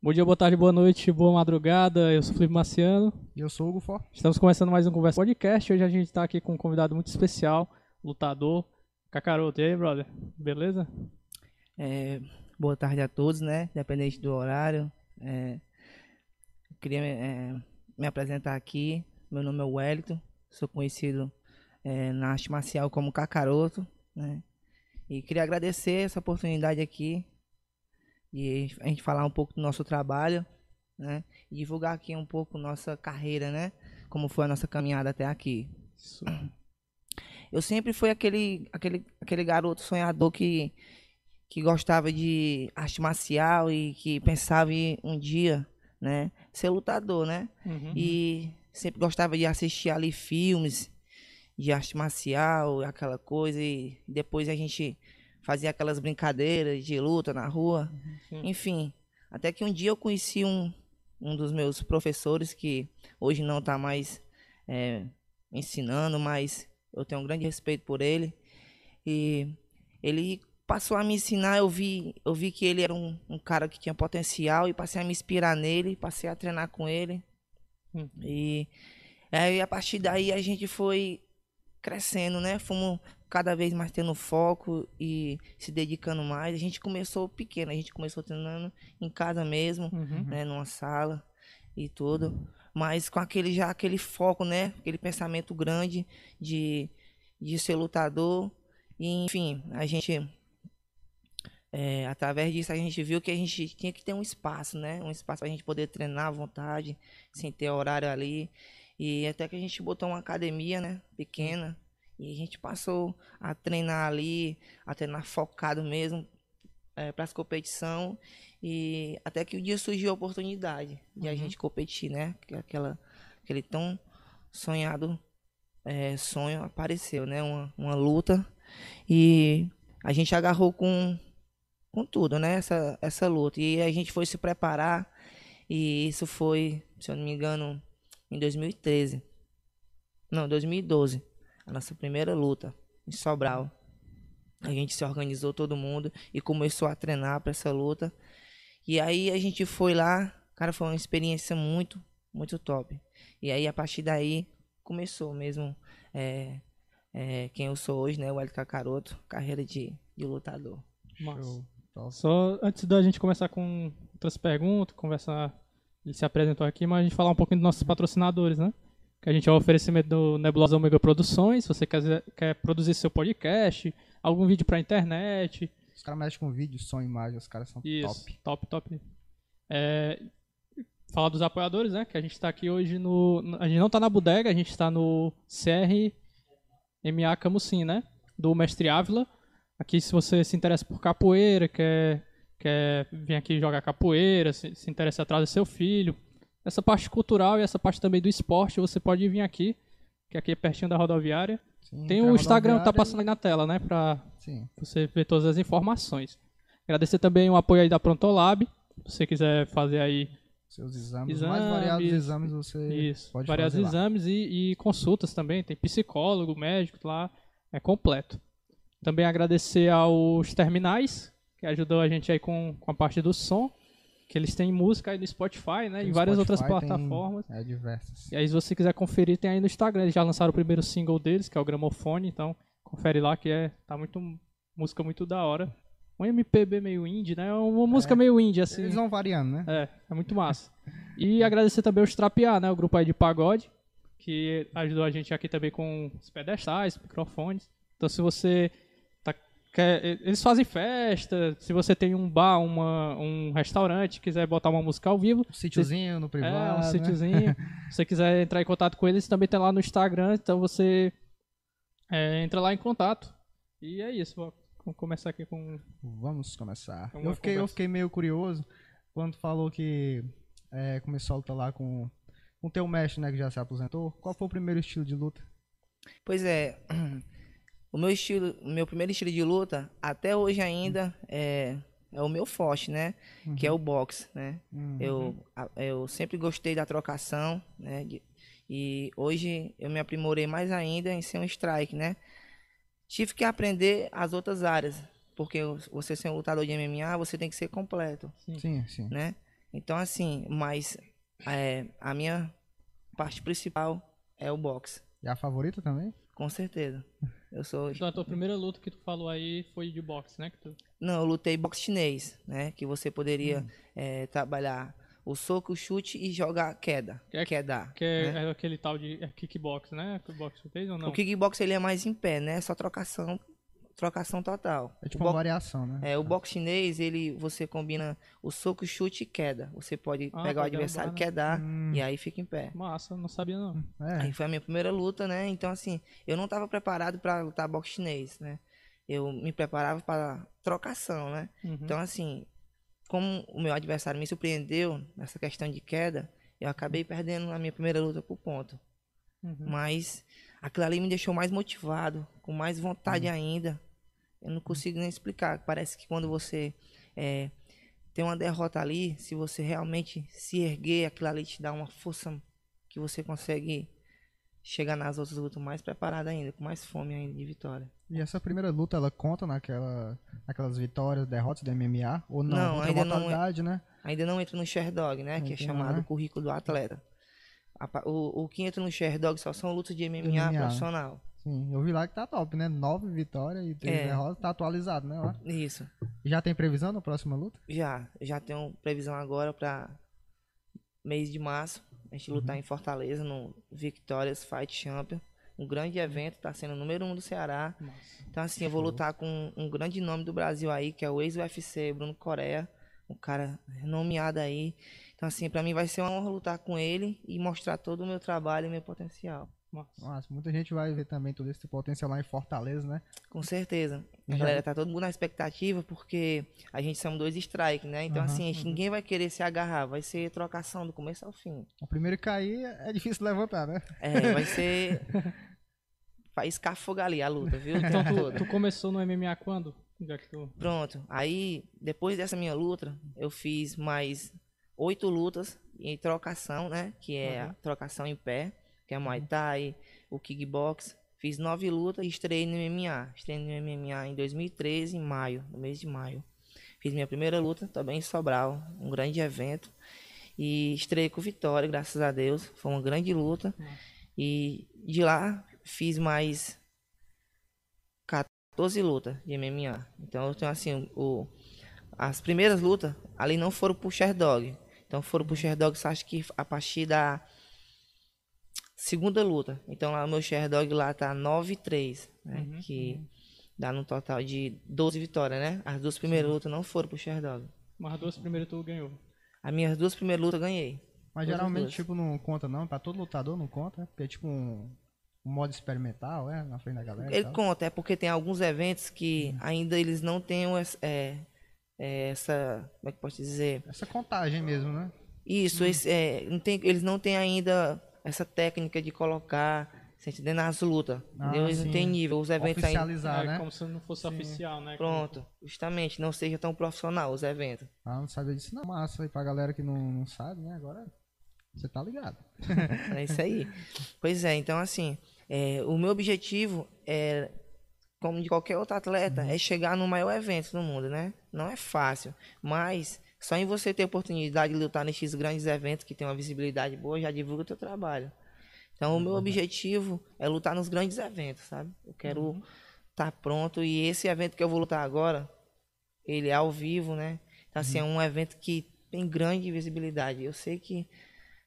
Bom dia, boa tarde, boa noite, boa madrugada. Eu sou o Felipe Marciano. E eu sou o Hugo For. Estamos começando mais um Conversa Podcast. Hoje a gente está aqui com um convidado muito especial, lutador, Cacaroto. E aí, brother? Beleza? É, boa tarde a todos, né? Independente do horário. É, eu queria é, me apresentar aqui. Meu nome é Wellington. Sou conhecido é, na arte marcial como Cacaroto, né? E queria agradecer essa oportunidade aqui e a gente falar um pouco do nosso trabalho, né? E divulgar aqui um pouco nossa carreira, né? Como foi a nossa caminhada até aqui. Isso. Eu sempre fui aquele, aquele, aquele garoto sonhador que, que gostava de arte marcial e que pensava em um dia, né? Ser lutador, né? Uhum. E sempre gostava de assistir ali filmes de arte marcial, aquela coisa, e depois a gente fazia aquelas brincadeiras de luta na rua. Sim. Enfim, até que um dia eu conheci um, um dos meus professores que hoje não está mais é, ensinando, mas eu tenho um grande respeito por ele. E ele passou a me ensinar, eu vi, eu vi que ele era um, um cara que tinha potencial e passei a me inspirar nele, passei a treinar com ele. Hum. E aí a partir daí a gente foi crescendo, né? Fomos cada vez mais tendo foco e se dedicando mais. A gente começou pequeno, a gente começou treinando em casa mesmo, Uhum. né? Numa sala e tudo. Mas com aquele já aquele foco, né? Aquele pensamento grande de, de ser lutador. E, enfim, a gente. é, através disso a gente viu que a gente tinha que ter um espaço, né? Um espaço pra gente poder treinar à vontade, sem ter horário ali. E até que a gente botou uma academia, né? Pequena. E a gente passou a treinar ali, a treinar focado mesmo é, para as competição e até que o dia surgiu a oportunidade de a Uhum. gente competir, né? Que Aquela, aquele tão sonhado é, sonho apareceu, né? Uma, uma luta e a gente agarrou com, com tudo, né? Essa, essa luta e a gente foi se preparar e isso foi, se eu não me engano, em 2013. Não, 2012 a nossa primeira luta em Sobral. A gente se organizou todo mundo e começou a treinar para essa luta. E aí a gente foi lá, cara, foi uma experiência muito, muito top. E aí a partir daí começou mesmo é, é, quem eu sou hoje, né, o Hélio Cacaroto, carreira de, de lutador. Show. Só antes da gente começar com outras perguntas, conversar, ele se apresentou aqui, mas a gente falar um pouquinho dos nossos patrocinadores, né? Que a gente é o oferecimento do Nebulosa Omega Produções. Se você quer, quer produzir seu podcast, algum vídeo pra internet, Os caras mexem com vídeo, som, imagem, os caras são Isso, top. top, top. É, falar dos apoiadores, né? Que a gente está aqui hoje no. A gente não está na bodega, a gente está no CRMA Camusim, né? Do Mestre Ávila. Aqui, se você se interessa por capoeira, quer, quer vir aqui jogar capoeira, se, se interessa atrás do seu filho, essa parte cultural e essa parte também do esporte, você pode vir aqui, que aqui é pertinho da rodoviária. Sim, Tem o Instagram que tá passando aí na tela, né? Pra, Sim. você ver todas as informações. Agradecer também o apoio aí da Prontolab. Se você quiser fazer aí Seus exames, os Exames, mais variados exames você isso, pode vários fazer lá. exames e, e consultas também. Tem psicólogo, médico lá. É completo. Também agradecer aos terminais, que ajudou a gente aí com, com a parte do som. Que eles têm música aí no Spotify, né? Tem e várias outras Spotify, tem- plataformas. É, diversas. E aí, se você quiser conferir, tem aí no Instagram. Eles já lançaram o primeiro single deles, que é o Gramofone. Então, confere lá que é tá muito música muito da hora. Um MPB meio indie, né? Uma música meio indie, assim. Eles vão variando, né? É, é muito massa. E agradecer também os Trapear, né? O grupo aí de pagode, que ajudou a gente aqui também com os pedestais, microfones. Então, se você eles fazem festa, se você tem um bar, uma, um restaurante, quiser botar uma música ao vivo, Um sítiozinho no privado. é, um né? sítiozinho. Se você quiser entrar em contato com eles, também tem lá no Instagram, então você é, entra lá em contato. E é isso, vou começar aqui com Vamos começar. É uma Eu fiquei, eu fiquei meio curioso quando falou que é, começou a lutar lá com com o teu mestre, né, que já se aposentou. Qual foi o primeiro estilo de luta? Pois é, o meu estilo, o meu primeiro estilo de luta, até hoje ainda, é, é o meu forte, né? Que é o boxe, né? Uhum. Eu, a- eu sempre gostei da trocação, né? de- e hoje eu me aprimorei mais ainda em ser um strike, né? Tive que aprender as outras áreas, porque você ser um lutador de MMA, você tem que ser completo, Sim, sim. né? Então, assim, mas é, a minha parte principal é o boxe, E a favorita também? Com certeza. Eu sou. Então a tua primeira luta que tu falou aí foi de boxe, né? Que tu... Não, eu lutei boxe chinês, né? Que você poderia Hum. é, trabalhar o soco, o chute e jogar queda. Que é- queda. Que é, né? é aquele tal de é kickbox, né? Kickbox fez ou não? O kickbox ele é mais em pé, né? Só trocação, trocação total. É O tipo bo- uma variação, né? É, o boxe chinês, ele, você combina o soco, chute e queda. Você pode Ah, pegar o pode adversário, derrubar, né? quedar Hum. e aí fica em pé. Massa, não sabia não. É. Aí foi a minha primeira luta, né? Então, assim, eu não tava preparado pra lutar boxe chinês, né? Eu me preparava para trocação, né? Uhum. Então, assim, como o meu adversário me surpreendeu nessa questão de queda, eu acabei perdendo a minha primeira luta por ponto. Uhum. Mas aquilo ali me deixou mais motivado, com mais vontade ainda. Eu não consigo nem explicar. Parece que quando você é, tem uma derrota ali, se você realmente se erguer, aquilo ali te dá uma força que você consegue chegar nas outras lutas mais preparado ainda, com mais fome ainda de vitória. E essa primeira luta, ela conta naquela, naquelas vitórias, derrotas do MMA? Ou não? Não, ainda não né? Ainda não entra no Sherdog, né? Que é chamado né? currículo do atleta. A O, o que entra no Sherdog só são lutas de MMA, MMA. profissional. Sim, eu vi lá que tá top, né? Nove vitórias e três É. derrotas, tá atualizado, né? Lá. Isso. Já tem previsão na próxima luta? Já, já tenho previsão agora para mês de março. A gente lutar Uhum. em Fortaleza no Victorious Fight Champion. Um grande evento, tá sendo o número um do Ceará. Massa. Então, assim, eu vou lutar com um grande nome do Brasil aí, que é o ex-UFC, Bruno Coreia. Um cara renomeado aí. Então, assim, pra mim vai ser uma honra lutar com ele e mostrar todo o meu trabalho e meu potencial. Massa. Nossa, muita gente vai ver também todo esse potencial lá em Fortaleza, né? Com certeza. A Já- galera tá todo mundo na expectativa porque a gente são dois strike, né? Então, Aham, assim, gente, ninguém vai querer se agarrar. Vai ser trocação do começo ao fim. O primeiro que cair é difícil levantar, né? É, vai ser. Vai escafogar ali a luta, viu? Então tu, tu começou no MMA quando? Já que tu... Pronto. Aí, depois dessa minha luta, eu fiz mais oito lutas em trocação, né? Que é a trocação em pé, que é Muay Thai, o kickbox. Fiz nove lutas e estreiei no MMA. Estreiei no MMA em 2013, em maio, no mês de maio. Fiz minha primeira luta também em Sobral, um grande evento. E estreiei com vitória, graças a Deus. Foi uma grande luta. E de lá fiz mais 14 lutas de MMA. Então eu tenho assim, o, as primeiras lutas ali não foram pro Sherdog. Então foram pro Sherdog, acho que a partir da segunda luta. Então lá o meu Sherdog lá tá 9-3, né? Uhum, que dá no total de 12 vitórias, né? As duas primeiras lutas não foram pro Sherdog. Mas as duas primeiras tu ganhou. As minhas duas primeiras lutas eu ganhei. Mas Todas geralmente, tipo, não conta não. Pra todo lutador não conta? Porque é tipo um, um modo experimental, é? Na frente da galera. Ele conta, é porque tem alguns eventos que ainda eles não têm essa, é, é, essa. Como é que posso dizer? Essa contagem mesmo, né? Isso, esse, é, não tem, eles não têm ainda essa técnica de colocar, você entendeu? Nas lutas. Ah? Eles sim. não têm nível, os eventos ainda. Oficializar, é né? como se não fosse oficial, né? Pronto, justamente, não seja tão profissional os eventos. Ah, não sabia disso não. Massa aí pra galera que não, não sabe, né? Agora você tá ligado. É isso aí. pois é, então assim, é, o meu objetivo é, como de qualquer outro atleta, é chegar no maior evento do mundo, né? Não é fácil, mas só em você ter a oportunidade de lutar nesses grandes eventos que tem uma visibilidade boa, já divulga o teu trabalho. Então, o meu objetivo é lutar nos grandes eventos, sabe? Eu quero estar pronto e esse evento que eu vou lutar agora, ele é ao vivo, né? Então, assim, é um evento que tem grande visibilidade. Eu sei que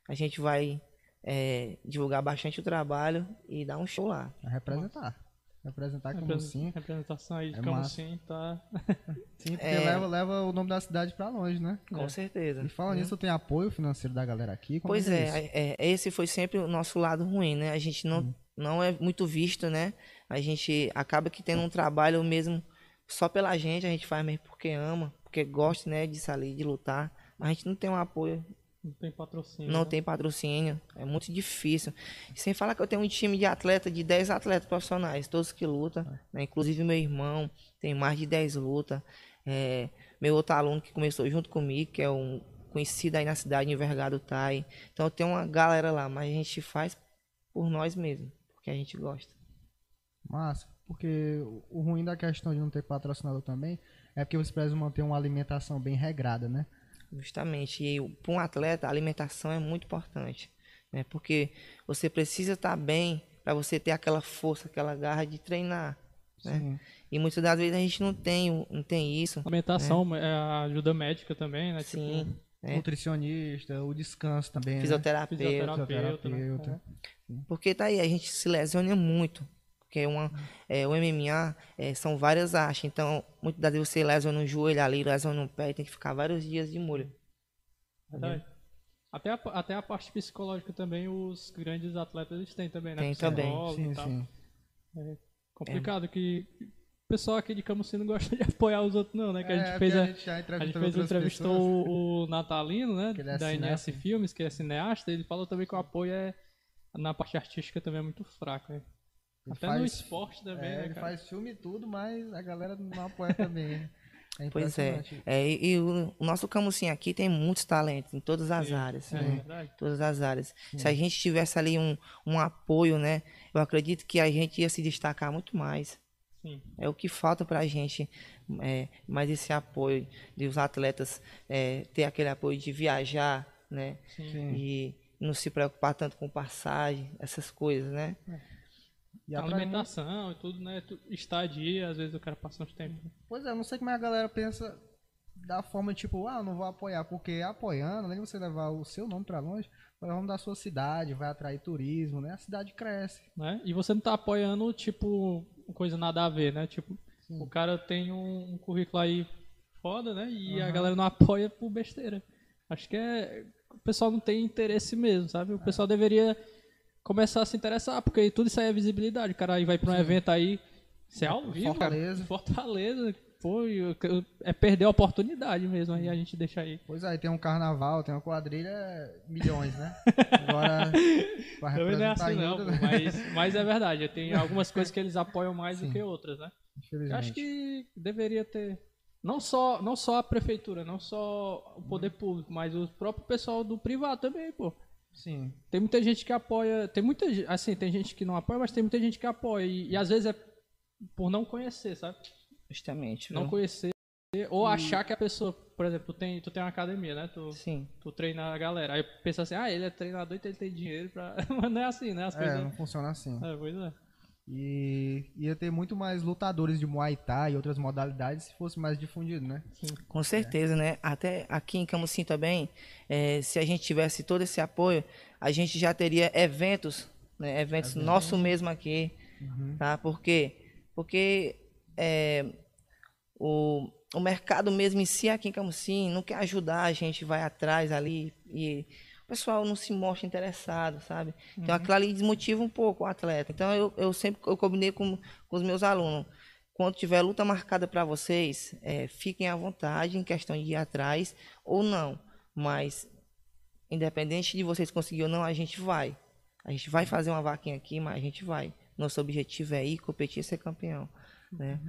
a gente vai é, divulgar bastante o trabalho e dar um show lá. Representar. Representar como Represen- sim. Representação aí de É como massa. sim, tá. Sim, porque É. leva, leva o nome da cidade pra longe, né? Com É. certeza. E falando nisso, tem apoio financeiro da galera aqui? Como Pois é, é, é, é, esse foi sempre o nosso lado ruim, né? A gente não, não é muito visto, né? A gente acaba que tendo um trabalho mesmo só pela gente, a gente faz mesmo porque ama, porque gosta, né, de sair, de lutar. Mas a gente não tem um apoio, Não tem patrocínio. não né? tem patrocínio, é muito difícil. Sem falar que eu tenho um time de atleta, de 10 atletas profissionais, todos que lutam, né? Inclusive meu irmão tem mais de 10 lutas. É, meu outro aluno que começou junto comigo, que é um conhecido aí na cidade, Envergado Tai. Então eu tenho uma galera lá, mas a gente faz por nós mesmos, porque a gente gosta. Massa. Porque o- o ruim da questão de não ter patrocinador também é porque vocês precisam manter uma alimentação bem regrada, né? Justamente. E para um atleta, a alimentação é muito importante. Né? Porque você precisa estar bem para você ter aquela força, aquela garra de treinar. Né? E muitas das vezes a gente não tem, não tem isso. A alimentação, é. a ajuda médica também, né? Sim. Tipo, É. Nutricionista, o descanso também, né? Fisioterapeuta. fisioterapeuta, né? Fisioterapeuta. Porque tá aí, a gente se lesiona muito. Porque uma, é, o MMA é, são várias hastes. Então, muitas das vezes você lesiona no joelho ali, lesiona no pé e tem que ficar vários dias de molho. Verdade. Até a, até a parte psicológica também, os grandes atletas eles têm também, né? Tem também. Sim, sim. Complicado que o pessoal aqui de Camusim não gosta de apoiar os outros não, né? Que a É, gente porque fez a, a gente já a gente entrevistou fez, entrevistou o, o Natalino, né? É da NS. Filmes, que é cineasta. Ele falou também que o apoio é na parte artística também é muito fraco, né? Ele Até no faz- esporte também, É, né, ele cara? faz filme e tudo, mas a galera não apoia também. né? É Pois é. é e, e o, o nosso Camusim aqui tem muitos talentos em todas as Sim, áreas. É, né? verdade. todas as áreas. Se a gente tivesse ali um, um apoio, né? Eu acredito que a gente ia se destacar muito mais. Sim. É o que falta pra gente, é, mais esse apoio de os atletas é, ter aquele apoio de viajar, né? Sim. Sim. E não se preocupar tanto com passagem, essas coisas, né? E muito- Alimentação e tudo, né? Estadia, às vezes o cara passa uns tempos. Pois é, eu não sei como é a galera pensa da forma tipo, ah, não vou apoiar, porque apoiando, além de você levar o seu nome pra longe, vai levar o nome da sua cidade, vai atrair turismo, né? A cidade cresce. né? E você não tá apoiando, tipo, coisa nada a ver, né? Tipo, o cara tem um, um currículo aí foda, né? E a galera não apoia por besteira. Acho que é. O pessoal não tem interesse mesmo, sabe? O pessoal deveria começar a se interessar, porque tudo isso aí é visibilidade. O cara aí vai pra um evento aí. Você é ao vivo, cara. Fortaleza. Fortaleza. Pô, é perder a oportunidade mesmo, aí a gente deixa aí. Pois aí tem um carnaval, tem uma quadrilha, milhões, né? Agora, pra Também não é assim em não, pô, mas, mas é verdade. Tem algumas coisas que eles apoiam mais do que outras, né? Eu acho que deveria ter. Não só, não só a prefeitura, não só o poder público, mas o próprio pessoal do privado também, pô. Sim. Tem muita gente que apoia. Tem muita Assim, tem gente que não apoia, mas tem muita gente que apoia. E, e às vezes é por não conhecer, sabe? Justamente. Não viu? conhecer. Ou achar que a pessoa, por exemplo, tu tem, tu tem uma academia, né? Tu, Sim. tu treina a galera. Aí pensa assim, ah, ele é treinador então ele tem dinheiro pra. Mas não é assim, né? As É, coisas. não funciona assim. É, pois é. E ia ter muito mais lutadores de Muay Thai e outras modalidades se fosse mais difundido, né? Com certeza, né? Até aqui em Camusim também, eh, se a gente tivesse todo esse apoio, a gente já teria eventos, né? Eventos nosso mesmo aqui, tá? Por quê? Porque eh, o, o mercado mesmo em si aqui em Camusim não quer ajudar, a gente vai atrás ali e pessoal não se mostra interessado, sabe? Então aquilo ali desmotiva um pouco o atleta. Então eu, eu sempre eu combinei com, com os meus alunos. Quando tiver luta marcada para vocês, é, fiquem à vontade em questão de ir atrás ou não. Mas, independente de vocês conseguirem ou não, a gente vai. A gente vai fazer uma vaquinha aqui, mas a gente vai. Nosso objetivo é ir, competir e ser campeão. Né?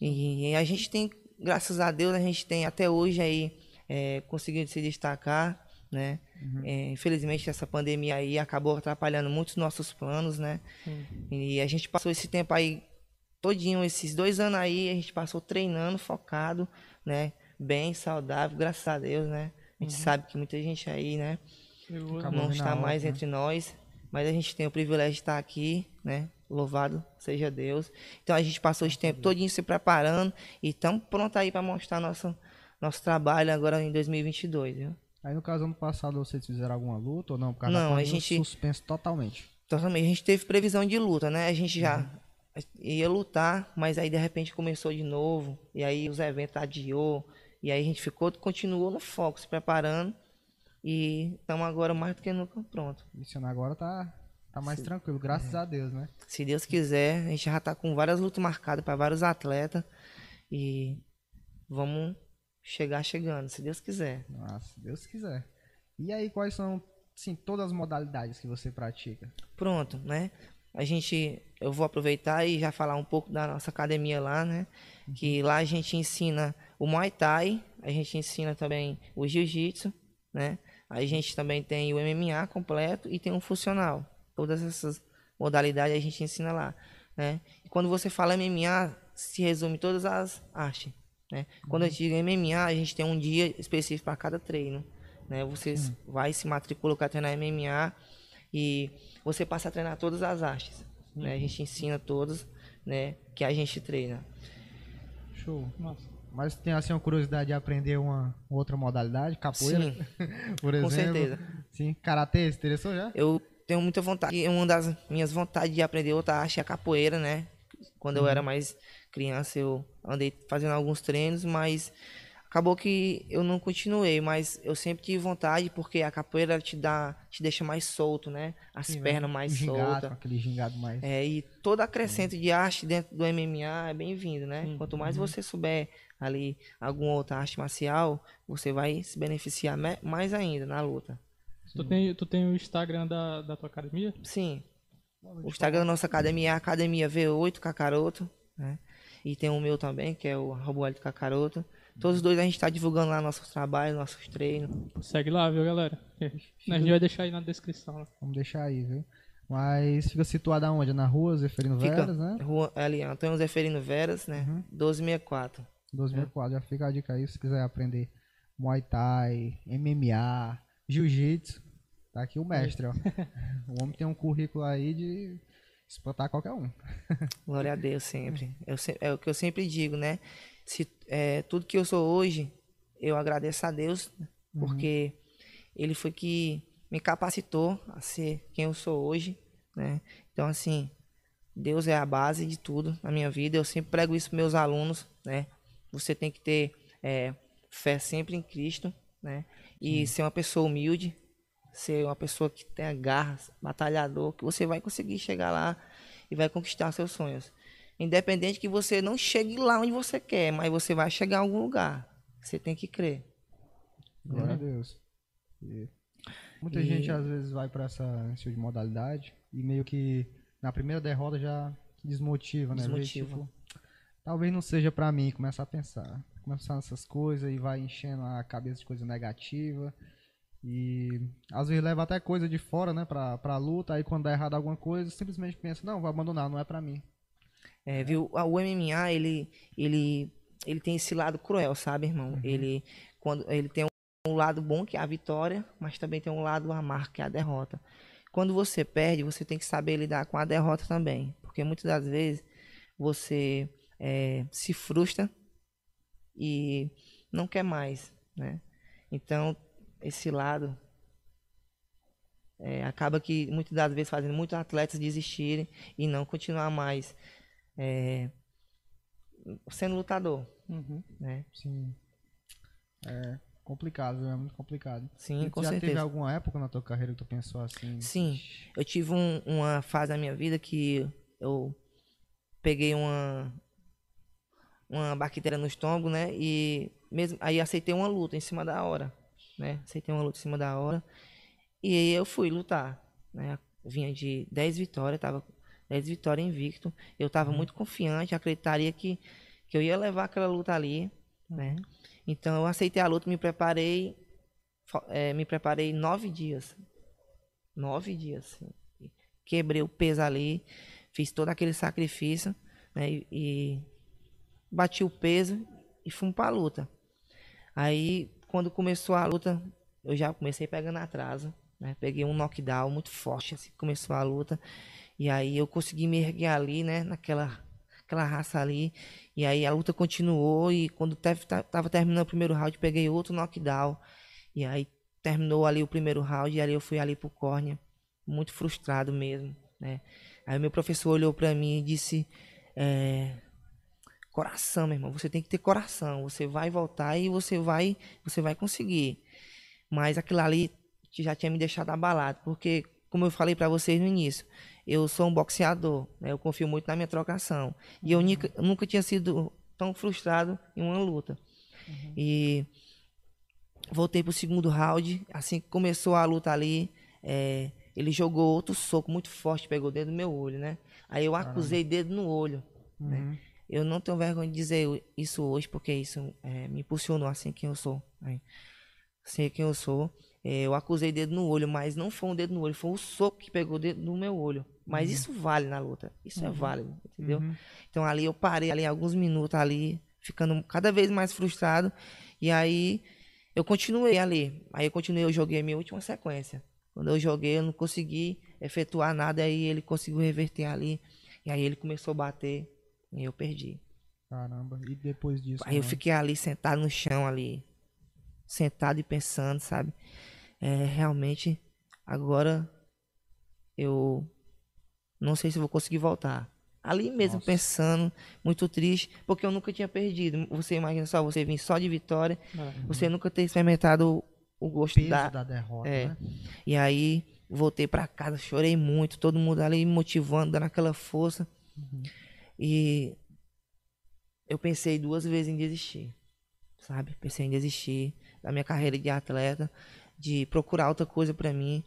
E, e a gente tem, graças a Deus, a gente tem até hoje aí é, conseguido se destacar. Né? É, infelizmente essa pandemia aí acabou atrapalhando muitos nossos planos, né? E a gente passou esse tempo aí todinho, esses dois anos aí, a gente passou treinando, focado, né? Bem, saudável, graças a Deus, né? A gente sabe que muita gente aí, né? Acabou não está mais né? entre nós, mas a gente tem o privilégio de estar aqui, né? Louvado seja Deus. Então a gente passou esse tempo todinho se preparando e estamos prontos aí para mostrar nosso, nosso trabalho agora em 2022, viu? Aí no caso ano passado vocês fizeram alguma luta ou não? Por causa Não, da a gente- suspenso totalmente. Totalmente. A gente teve previsão de luta, né? A gente já ia lutar, mas aí de repente começou de novo. E aí os eventos adiou. E aí a gente ficou, continuou no foco, se preparando. E estamos agora mais do que nunca pronto. Isso agora tá, tá mais tranquilo, graças a Deus, né? Se Deus quiser, a gente já tá com várias lutas marcadas para vários atletas. E vamos chegar chegando, se Deus quiser. Nossa, se Deus quiser. E aí, quais são, sim, todas as modalidades que você pratica? Pronto, né? A gente, eu vou aproveitar e já falar um pouco da nossa academia lá, né? Que lá a gente ensina o Muay Thai, a gente ensina também o Jiu-Jitsu, né? A gente também tem o MMA completo e tem um funcional. Todas essas modalidades a gente ensina lá, né? E quando você fala MMA, se resume todas as artes, Né? Quando a gente diz MMA, a gente tem um dia específico para cada treino. Né? Você vai se matricular para treinar MMA e você passa a treinar todas as artes. Né? A gente ensina todas né, que a gente treina. Show. Nossa. Mas tem assim uma curiosidade de aprender uma outra modalidade, capoeira, Sim, por exemplo. com certeza. Sim, karatê, se interessou já? Eu tenho muita vontade. Uma das minhas vontades de aprender outra arte é a capoeira, né? Quando eu era mais criança, eu andei fazendo alguns treinos, mas acabou que eu não continuei. Mas eu sempre tive vontade, porque a capoeira te dá, te deixa mais solto, né? As Sim, pernas né? mais Um gingado, soltas. Aquele gingado mais. É, e todo acrescento de arte dentro do MMA é bem-vindo, né? Sim. Quanto mais você souber ali alguma outra arte marcial, você vai se beneficiar mais ainda na luta. Tu tem, tu tem o Instagram da, da tua academia? Sim. O Instagram da nossa academia é Academia V8 Cacaroto, né? E tem o meu também, que é o Robuelito Cacaroto. Todos os dois a gente tá divulgando lá nossos trabalhos, nossos treinos. Segue lá, viu, galera? A gente vai deixar aí na descrição. né? Vamos deixar aí, viu? Mas fica situado aonde? Na rua Zeferino Fica Veras, né? Rua, ali, Antônio Zeferino Veras, né? 1264. 2004, já fica a dica aí se quiser aprender Muay Thai, MMA, Jiu-Jitsu. Tá aqui o mestre, ó. o homem tem um currículo aí de espantar qualquer um. Glória a Deus sempre. Eu é o que eu sempre digo, né? Se, é, tudo que eu sou hoje, eu agradeço a Deus, porque Ele foi que me capacitou a ser quem eu sou hoje, né? Então, assim, Deus é a base de tudo na minha vida. Eu sempre prego isso para meus alunos, né? Você tem que ter é, fé sempre em Cristo, né? E ser uma pessoa humilde, ser uma pessoa que tenha garras, batalhador, que você vai conseguir chegar lá e vai conquistar seus sonhos. Independente que você não chegue lá onde você quer, mas você vai chegar a algum lugar. Você tem que crer. Glória a Deus. E muita E- gente às vezes vai pra essa tipo de modalidade e meio que na primeira derrota já desmotiva, né? Vê, Desmotiva. tipo, talvez não seja pra mim, começa a pensar. Começar nessas coisas e vai enchendo a cabeça de coisa negativa. E às vezes leva até coisa de fora, né, pra, pra luta. Aí quando dá errado alguma coisa, simplesmente pensa, não, vou abandonar, não é pra mim. É, viu? O MMA, ele, ele, ele tem esse lado cruel, sabe, irmão? Ele, quando, ele tem um lado bom, que é a vitória, mas também tem um lado amargo, que é a derrota. Quando você perde, você tem que saber lidar com a derrota também. Porque muitas das vezes você é, se frustra e não quer mais, né? Então, esse lado é, acaba que muitas das vezes fazendo muitos atletas desistirem e não continuar mais é, sendo lutador, Uhum. né? Sim. É complicado, é muito complicado. Sim, com já teve certeza. alguma época na tua carreira que tu pensou assim? Sim, eu tive um- uma fase na minha vida que eu peguei uma uma bactéria no estômago, né? E mesmo aí aceitei uma luta em cima da hora, né? Aceitei uma luta em cima da hora e aí eu fui lutar, né? Vinha de 10 vitórias, tava 10 vitórias invicto. Eu tava muito confiante, acreditaria que que eu ia levar aquela luta ali, né? Então eu aceitei a luta, me preparei, eh, me preparei nove dias, nove dias. assim. Quebrei o peso ali, fiz todo aquele sacrifício, né? E, e bati o peso e fui pra luta. Aí, quando começou a luta, eu já comecei pegando atraso, né? Peguei um knockdown muito forte, assim, começou a luta. E aí eu consegui me erguer ali, né? Naquela aquela raça ali. E aí a luta continuou e quando tava terminando o primeiro round, peguei outro knockdown. E aí terminou ali o primeiro round e ali eu fui ali pro córnea, muito frustrado mesmo, né? Aí meu professor olhou pra mim e disse, é, coração, meu irmão, você tem que ter coração, você vai voltar e você vai, você vai conseguir. Mas aquilo ali já tinha me deixado abalado, porque como eu falei pra vocês no início, eu sou um boxeador, né? Eu confio muito na minha trocação. E eu nunca, nunca tinha sido tão frustrado em uma luta. E voltei pro segundo round. Assim que começou a luta ali, é, ele jogou outro soco muito forte, pegou dentro do meu olho, né? Aí eu acusei dedo no olho. né? Uhum. Eu não tenho vergonha de dizer isso hoje, porque isso é, me impulsionou a ser quem eu sou. Né? Ser quem eu sou. É, eu acusei dedo no olho, mas não foi um dedo no olho, foi o soco que pegou dentro do meu olho. Mas isso vale na luta. Isso é válido, entendeu? Uhum. Então ali eu parei ali alguns minutos ali, ficando cada vez mais frustrado. E aí eu continuei ali. Aí eu continuei, eu joguei a minha última sequência. Quando eu joguei, eu não consegui efetuar nada, aí ele conseguiu reverter ali. E aí ele começou a bater e eu perdi. Caramba, e depois disso? Aí eu né? fiquei ali sentado no chão ali, sentado e pensando, sabe? É, realmente, agora eu não sei se vou conseguir voltar. Ali mesmo Nossa. pensando, muito triste, porque eu nunca tinha perdido. Você imagina só, você vir só de vitória, É. você nunca ter experimentado o- o gosto peso da, da, derrota, é. né? e aí voltei pra casa, chorei muito, todo mundo ali me motivando, dando aquela força. E eu pensei duas vezes em desistir, sabe? Pensei em desistir da minha carreira de atleta, de procurar outra coisa pra mim.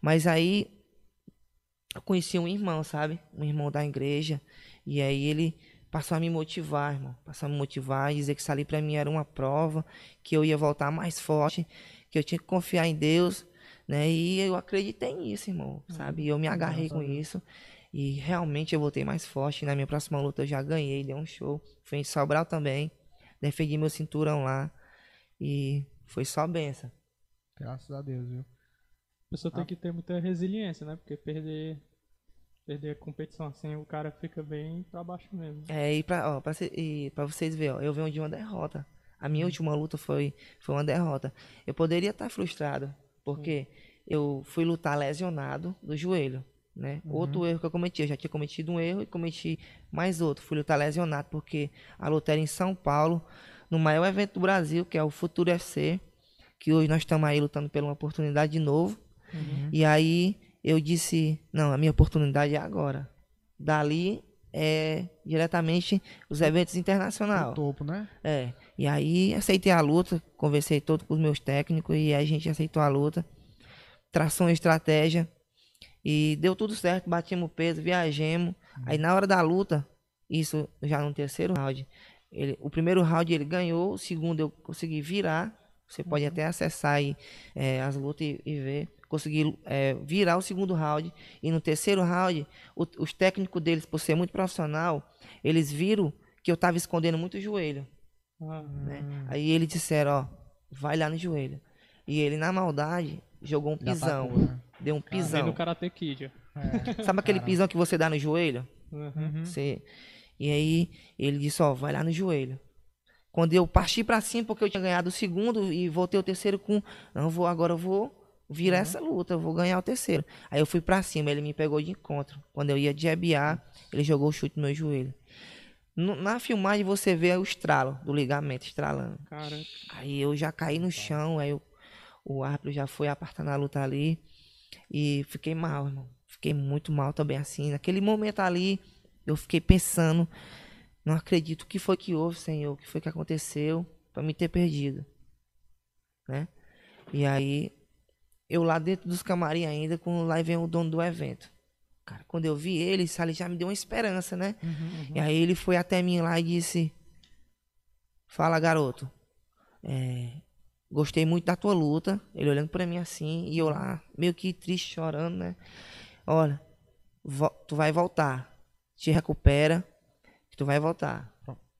Mas aí eu conheci um irmão, sabe? Um irmão da igreja. E aí ele passou a me motivar, irmão. Passou a me motivar e dizer que isso ali pra mim era uma prova, que eu ia voltar mais forte, que eu tinha que confiar em Deus, né? E eu acreditei nisso, irmão, sabe? E eu me agarrei com Deus. isso. E realmente eu voltei mais forte. Na minha próxima luta eu já ganhei, dei um show. Foi em Sobral também. Defendi meu cinturão lá. E foi só benção. Graças a Deus, viu? A pessoa tem que ter muita resiliência, né? Porque perder, perder a competição assim, o cara fica bem pra baixo mesmo. É, e pra, ó, pra, e pra vocês verem, ó, eu venho de uma derrota. A minha última luta foi, foi uma derrota. Eu poderia estar frustrado, porque eu fui lutar lesionado do joelho, né? Outro erro que eu cometi, eu já tinha cometido um erro e cometi mais outro. Fui lutar lesionado, porque a luta era em São Paulo, no maior evento do Brasil, que é o Futuro FC, que hoje nós estamos aí lutando por uma oportunidade de novo. E aí eu disse, não, a minha oportunidade é agora. Dali é diretamente os eventos O internacionais. topo, né? É. E aí aceitei a luta, conversei todo com os meus técnicos e a gente aceitou a luta. Traçou uma estratégia e deu tudo certo, batimos o peso, viajemos. Aí na hora da luta, isso já no terceiro round, ele, o primeiro round ele ganhou, o segundo eu consegui virar. Você pode até acessar aí é, as lutas e, e ver. Consegui é, virar o segundo round. E no terceiro round, o- os técnicos deles, por ser muito profissional, eles viram que eu tava escondendo muito o joelho. Ah, Né? Aí eles disseram, ó, vai lá no joelho. E ele, na maldade, jogou um pisão. né? Deu um vem pisão. no Karate Kid. É. Sabe aquele Caramba. pisão que você dá no joelho? Uhum. Uhum. Você... E aí ele disse, ó, vai lá no joelho. Quando eu parti pra cima, porque eu tinha ganhado o segundo e voltei o terceiro com. Não, vou, agora eu vou virar essa luta, eu vou ganhar o terceiro. Aí eu fui pra cima, ele me pegou de encontro. Quando eu ia jabear, ele jogou o chute no meu joelho. No- na filmagem você vê o estralo do ligamento estralando. Cara, Aí eu já caí no chão, aí eu- o árbitro já foi apartar na luta ali. E fiquei mal, irmão. Fiquei muito mal também assim. Naquele momento ali, eu fiquei pensando, não acredito o que foi que houve, Senhor, o que foi que aconteceu pra me ter perdido. Né? E aí, eu lá dentro dos camarim ainda, quando lá vem o dono do evento. Cara, quando eu vi ele, isso ali já me deu uma esperança, né? E aí ele foi até mim lá e disse: Fala, garoto. É, gostei muito da tua luta. Ele olhando pra mim assim, e eu lá, meio que triste, chorando, né? Olha, tu vai voltar. Te recupera, que tu vai voltar.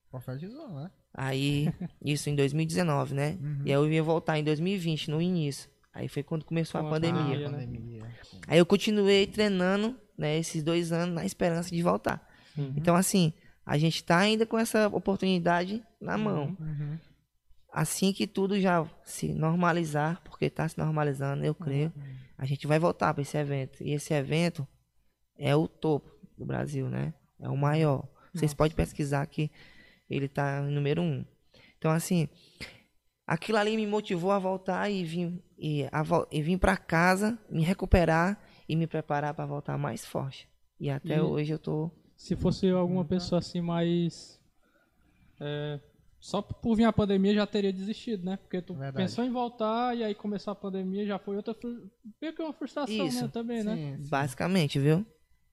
Profetizou, né? Aí, isso em 2019, né? E aí eu ia voltar em 2020, no início. Aí foi quando começou a Com a pandemia. pandemia, né? pandemia. Aí eu continuei treinando, né, esses dois anos na esperança de voltar. Uhum. Então, assim, a gente tá ainda com essa oportunidade na mão. Uhum. Assim que tudo já se normalizar, porque tá se normalizando, eu creio, a gente vai voltar para esse evento. E esse evento é o topo do Brasil, né? É o maior. Vocês podem pesquisar que ele tá em número um. Então, assim, aquilo ali me motivou a voltar e vir, e, a, e vir para casa, me recuperar e me preparar para voltar mais forte. E até E- hoje eu tô. Se fosse alguma pessoa assim mais. é, só por vir a pandemia já teria desistido, né? Porque tu Verdade. pensou em voltar e aí começou a pandemia já foi outra. Meio que uma frustração, Isso. né? Também, né? Sim, sim. Basicamente, viu?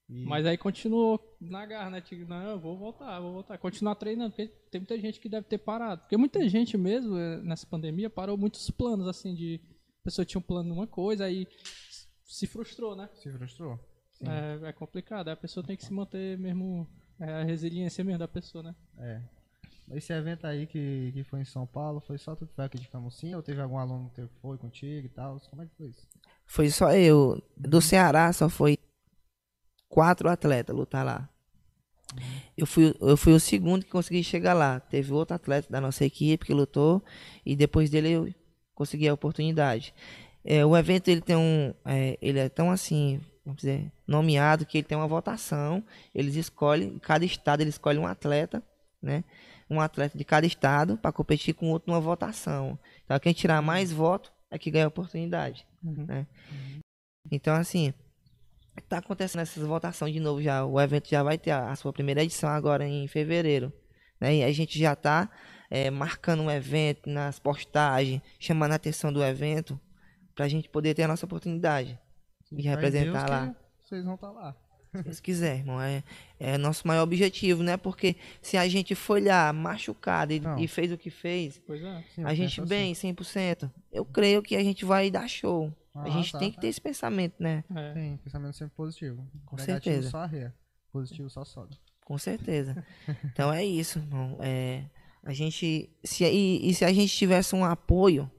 E- Mas aí continuou na garra, né? Tipo, não, eu vou voltar, vou voltar. Continuar treinando, porque tem muita gente que deve ter parado. Porque muita gente mesmo, eh, nessa pandemia, parou muitos planos, assim, de. A pessoa tinha um plano numa coisa, aí se frustrou, né? Se frustrou. Sim. É, é complicado. A pessoa tem que se manter mesmo. É a resiliência mesmo da pessoa, né? É. esse evento aí que, que foi em São Paulo, foi só tu que foi aqui de Camusim ou teve algum aluno que foi contigo e tal? Como é que foi isso? Foi só eu. Do Ceará só foi quatro atletas lutar lá. Eu fui, eu fui o segundo que consegui chegar lá. Teve outro atleta da nossa equipe que lutou e depois dele eu consegui a oportunidade. É, o evento ele tem um, é, ele é tão assim, vamos dizer, nomeado que ele tem uma votação. Eles escolhem, cada estado ele escolhe um atleta, né? Um atleta de cada estado para competir com outro numa votação. Então quem tirar mais votos é que ganha a oportunidade, Uhum. né? Então assim, tá acontecendo essas votações de novo já. O evento já vai ter a, a sua primeira edição agora em fevereiro. Né? E a gente já tá é, marcando um evento nas postagens, chamando a atenção do evento, pra gente poder ter a nossa oportunidade de em representar lá. Vocês vão estar lá. Se Deus quiser, irmão. É, é nosso maior objetivo, né? Porque se a gente foi lá machucado e, e fez o que fez, Pois é. Sim, a gente bem, 100%, eu creio que a assim. gente vai dar show. Ah, a gente tá, tem que tá. ter esse pensamento, né? É. Sim, pensamento sempre positivo. Com Negativo certeza. só arreia. Positivo só sobe. Com certeza. Então é isso, irmão. É, a gente. Se, e, e se a gente tivesse um apoio,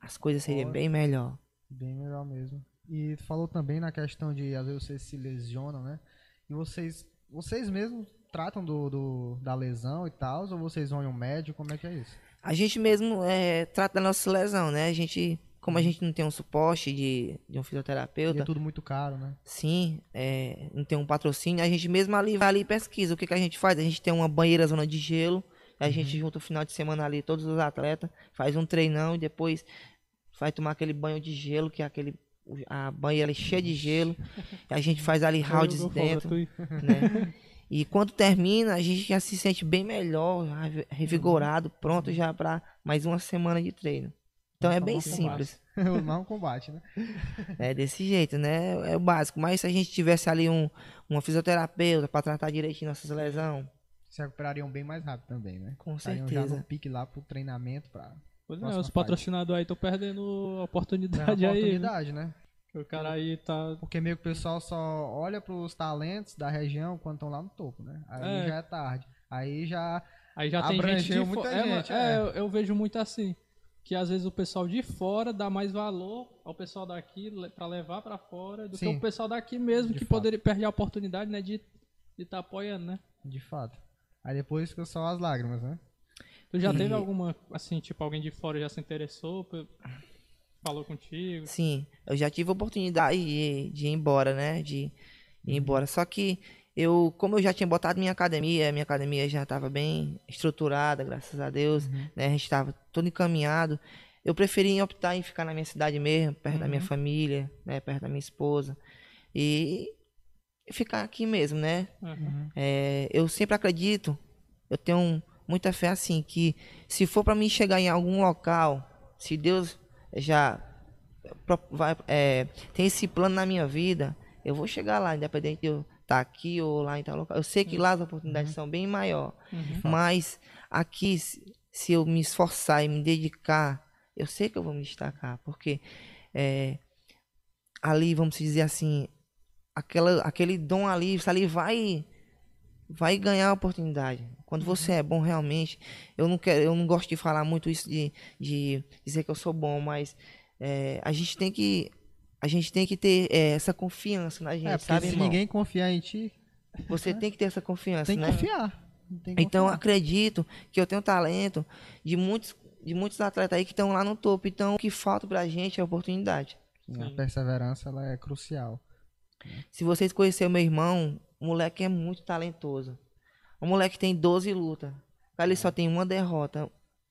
as coisas seriam Olha. bem melhor. Bem melhor mesmo. E falou também na questão de às vezes vocês se lesionam, né? E vocês, vocês mesmos tratam do, do- da lesão e tal, ou vocês vão em um médico? Como é que é isso? A gente mesmo é, trata da nossa lesão, né? A gente, como a gente não tem um suporte de, de um E fisioterapeuta, é tudo muito caro, né? sim, é, não tem um patrocínio, a gente mesmo ali vai ali e pesquisa. O que, que a gente faz? A gente tem uma banheira zona de gelo, a gente junta o final de semana ali, todos os atletas, faz um treinão e depois vai tomar aquele banho de gelo, que é aquele. A banheira é cheia de gelo. e a gente faz ali rounds dentro. né? E quando termina, a gente já se sente bem melhor, revi- revigorado, pronto já para mais uma semana de treino. Então é bem simples, Não um combate, né? é desse jeito, né? É o básico. Mas se a gente tivesse ali um, uma fisioterapeuta para tratar direitinho nossas lesões, Se recuperariam bem mais rápido também, né? Com Estariam já certeza. no pique lá pro treinamento pra Pois é, os patrocinadores aí estão perdendo a ganhar oportunidade aí. Né? oportunidade, né? Que o cara aí tá. Porque meio que o pessoal só olha pros talentos da região quando estão lá no topo, né? Aí É. já é tarde. Aí já. Aí já tem gente de muita é, gente, é, é. eu, eu vejo muito assim. Que às vezes o pessoal de fora dá mais valor ao pessoal daqui pra levar pra fora do Sim. que o pessoal daqui mesmo, De que fato. poderia perder a oportunidade, né, de estar apoiando, né? De fato. Aí depois fica só as lágrimas, né? Tu já E- teve alguma, assim, tipo, alguém de fora já se interessou, falou contigo? sim, eu já tive a oportunidade de, de ir embora, né? De ir embora. Só que eu, como eu já tinha botado minha academia, minha academia já estava bem estruturada, graças a Deus, né? A gente estava todo encaminhado. Eu preferi optar em ficar na minha cidade mesmo, perto da minha família, né? Perto da minha esposa. E ficar aqui mesmo, né? Aham. É, eu sempre acredito, eu tenho muita fé assim, que se for para mim chegar em algum local, se Deus já vai, é, tem esse plano na minha vida, eu vou chegar lá, independente de eu estar aqui ou lá em tal local. Eu sei que lá as oportunidades são bem maior, Uhum. mas aqui, se, eu me esforçar e me dedicar, eu sei que eu vou me destacar, porque é, ali, vamos dizer assim, aquela, aquele dom ali, ali vai vai ganhar a oportunidade. Quando você é bom realmente, eu não quero, eu não gosto de falar muito isso de, de dizer que eu sou bom, mas é, a gente tem que a gente tem que ter é, essa confiança na gente, é, sabe, se irmão? ninguém confiar em ti, Você tem que ter essa confiança, tem que né? confiar. Tem que Então confiar. acredito que eu tenho talento de muitos de muitos atletas aí que estão lá no topo. Então o que falta pra gente é oportunidade. Sim, a perseverança ela é crucial. Se vocês conhecerem o meu irmão, o moleque é muito talentoso. O moleque tem 12 lutas. Ele só tem uma derrota.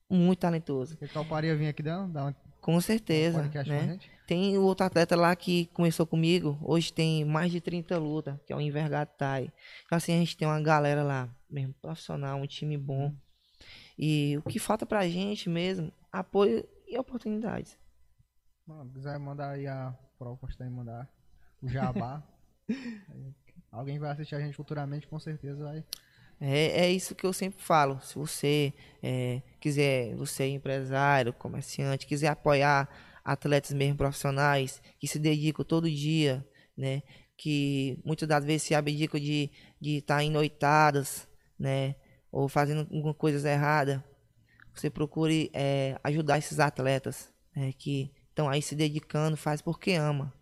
Muito talentoso. Você toparia vir aqui dar, dar um Com certeza. a Né? Tem outro atleta lá que começou comigo. Hoje tem mais de 30 lutas, que é o Invergatai. Então assim, a gente tem uma galera lá, mesmo profissional, um time bom. E o que falta pra gente mesmo, apoio e oportunidades. Mano, quiser mandar aí a proposta aí, mandar o jabá. alguém vai assistir a gente futuramente, com certeza vai. É, é isso que eu sempre falo. Se você é, quiser, você é empresário, comerciante, quiser apoiar atletas mesmo profissionais que se dedicam todo dia, né? Que muitas das vezes se abdicam de estar em noitadas, né? ou fazendo alguma coisa errada, você procure é, ajudar esses atletas é, que estão aí se dedicando, faz porque ama,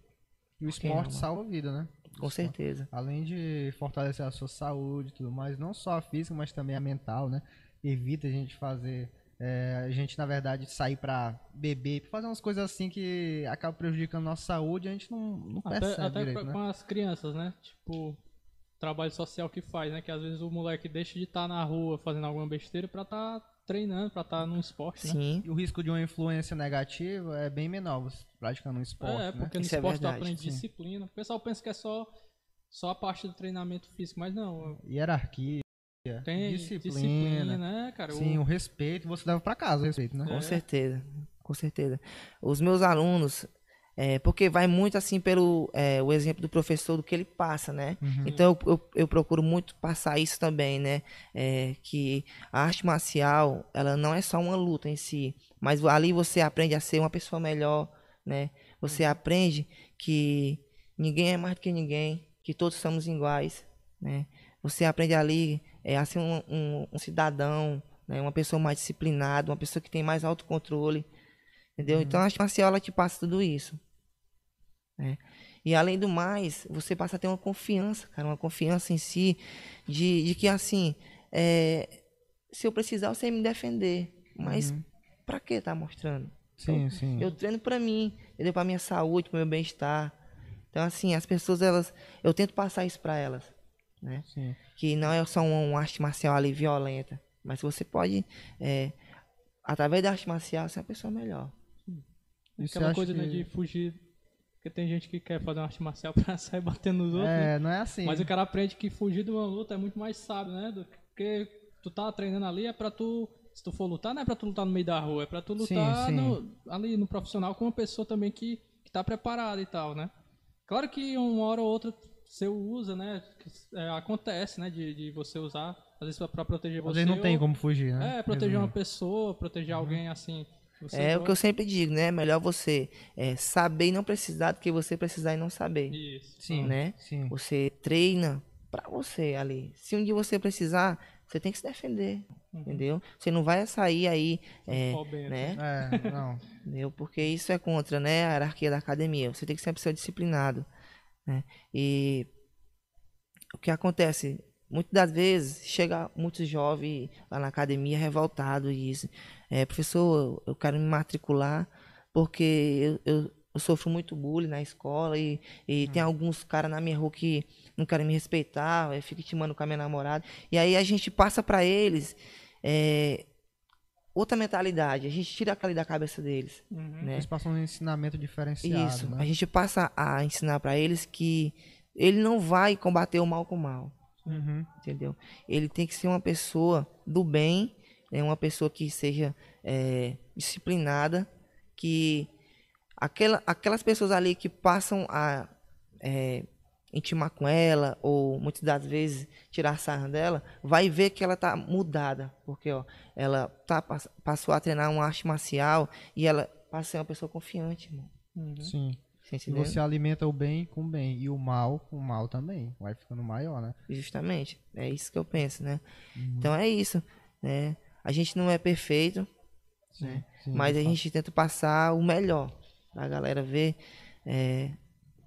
E o esporte salva a vida, né? Com certeza. Além de fortalecer a sua saúde e tudo mais, não só a física, mas também a mental, né? Evita a gente fazer. é, a gente, na verdade, sair pra beber, pra fazer umas coisas assim que acabam prejudicando a nossa saúde e a gente não, não Até, percebe até direito, pra- né? com as crianças, né? Tipo, trabalho social que faz, né? Que às vezes o moleque deixa de estar na rua fazendo alguma besteira pra estar treinando, pra estar num esporte, né? Sim, E o risco de uma influência negativa é bem menor, você praticando um esporte, É, né? porque no Isso é esporte tu verdade, aprende sim. disciplina. O pessoal pensa que é só, só a parte do treinamento físico, mas não. Hierarquia, Tem disciplina, disciplina, né, cara? sim, O- o respeito, você leva pra casa o respeito, né? com É. certeza, com certeza. Os meus alunos, é, porque vai muito assim pelo é, o exemplo do professor do que ele passa, né? Uhum. Então eu, eu, eu procuro muito passar isso também, né? É, que a arte marcial, ela não é só uma luta em si, mas ali você aprende a ser uma pessoa melhor, né? Você aprende que ninguém é mais do que ninguém, que todos somos iguais, né? Você aprende ali é, a ser um, um, um cidadão, né? Uma pessoa mais disciplinada, uma pessoa que tem mais autocontrole, entendeu? Então a arte marcial, ela te passa tudo isso. Né? E além do mais, você passa a ter uma confiança, cara, uma confiança em si, de, de que assim, é, se eu precisar, você me defender. Mas pra que tá mostrando? Sim, sim. Eu treino pra mim, entendeu? Pra minha saúde, pro meu bem-estar. Então, assim, as pessoas, elas. Eu tento passar isso pra elas, né? sim. Que não é só uma, uma arte marcial ali violenta, mas você pode, é, através da arte marcial, ser uma pessoa melhor. Você Aquela acha coisa, né, que- de fugir. Porque tem gente que quer fazer uma arte marcial pra sair batendo nos outros, né? É, não é assim. Mas o cara aprende que fugir de uma luta é muito mais sábio, né? Do que tu tá treinando ali é pra tu. Se tu for lutar, não é pra tu lutar no meio da rua, é pra tu Sim, lutar sim. no- ali no profissional com uma pessoa também que, que tá preparada e tal, né? Claro que uma hora ou outra você usa, né? é, acontece, né? De, de você usar, às vezes pra, pra proteger Às você. vezes não tem ou- como fugir, né? É, proteger uma pessoa, proteger alguém assim. Você é o que eu sempre digo, né? Melhor você é, saber e não precisar do que você precisar e não saber. Isso. Sim, né? sim. Você treina pra você ali. Se um dia você precisar, você tem que se defender, entendeu? Você não vai sair aí, é, Qual bem, né? É, não. Entendeu? Porque isso é contra, né, a hierarquia da academia. Você tem que sempre ser disciplinado, né? E o que acontece? Muitas das vezes chega muitos jovens lá na academia revoltado e diz, é, professor, eu quero me matricular porque eu, eu, eu sofro muito bullying na escola e, e tem alguns caras na minha rua que não querem me respeitar, eu fico intimando com a minha namorada. E aí a gente passa pra eles é, outra mentalidade, a gente tira aquela da cabeça deles, Uhum. né? Eles passam um ensinamento diferenciado, Isso, né? a gente passa a ensinar pra eles que ele não vai combater o mal com o mal, Uhum. entendeu? Ele tem que ser uma pessoa do bem, é uma pessoa que seja é, disciplinada, que aquela, aquelas pessoas ali que passam a é, intimar com ela ou muitas das vezes tirar sarra dela, vai ver que ela tá mudada, porque ó, ela tá, pass- passou a treinar uma arte marcial e ela passa a ser uma pessoa confiante, irmão. Uhum. Sim. Você entendeu? você alimenta o bem com o bem. E o mal com o mal também. Vai ficando maior, né? Justamente. É isso que eu penso, né? Então é isso. Né? A gente não é perfeito, Sim. sim, mas a fato. gente tenta passar o melhor. Pra galera ver é,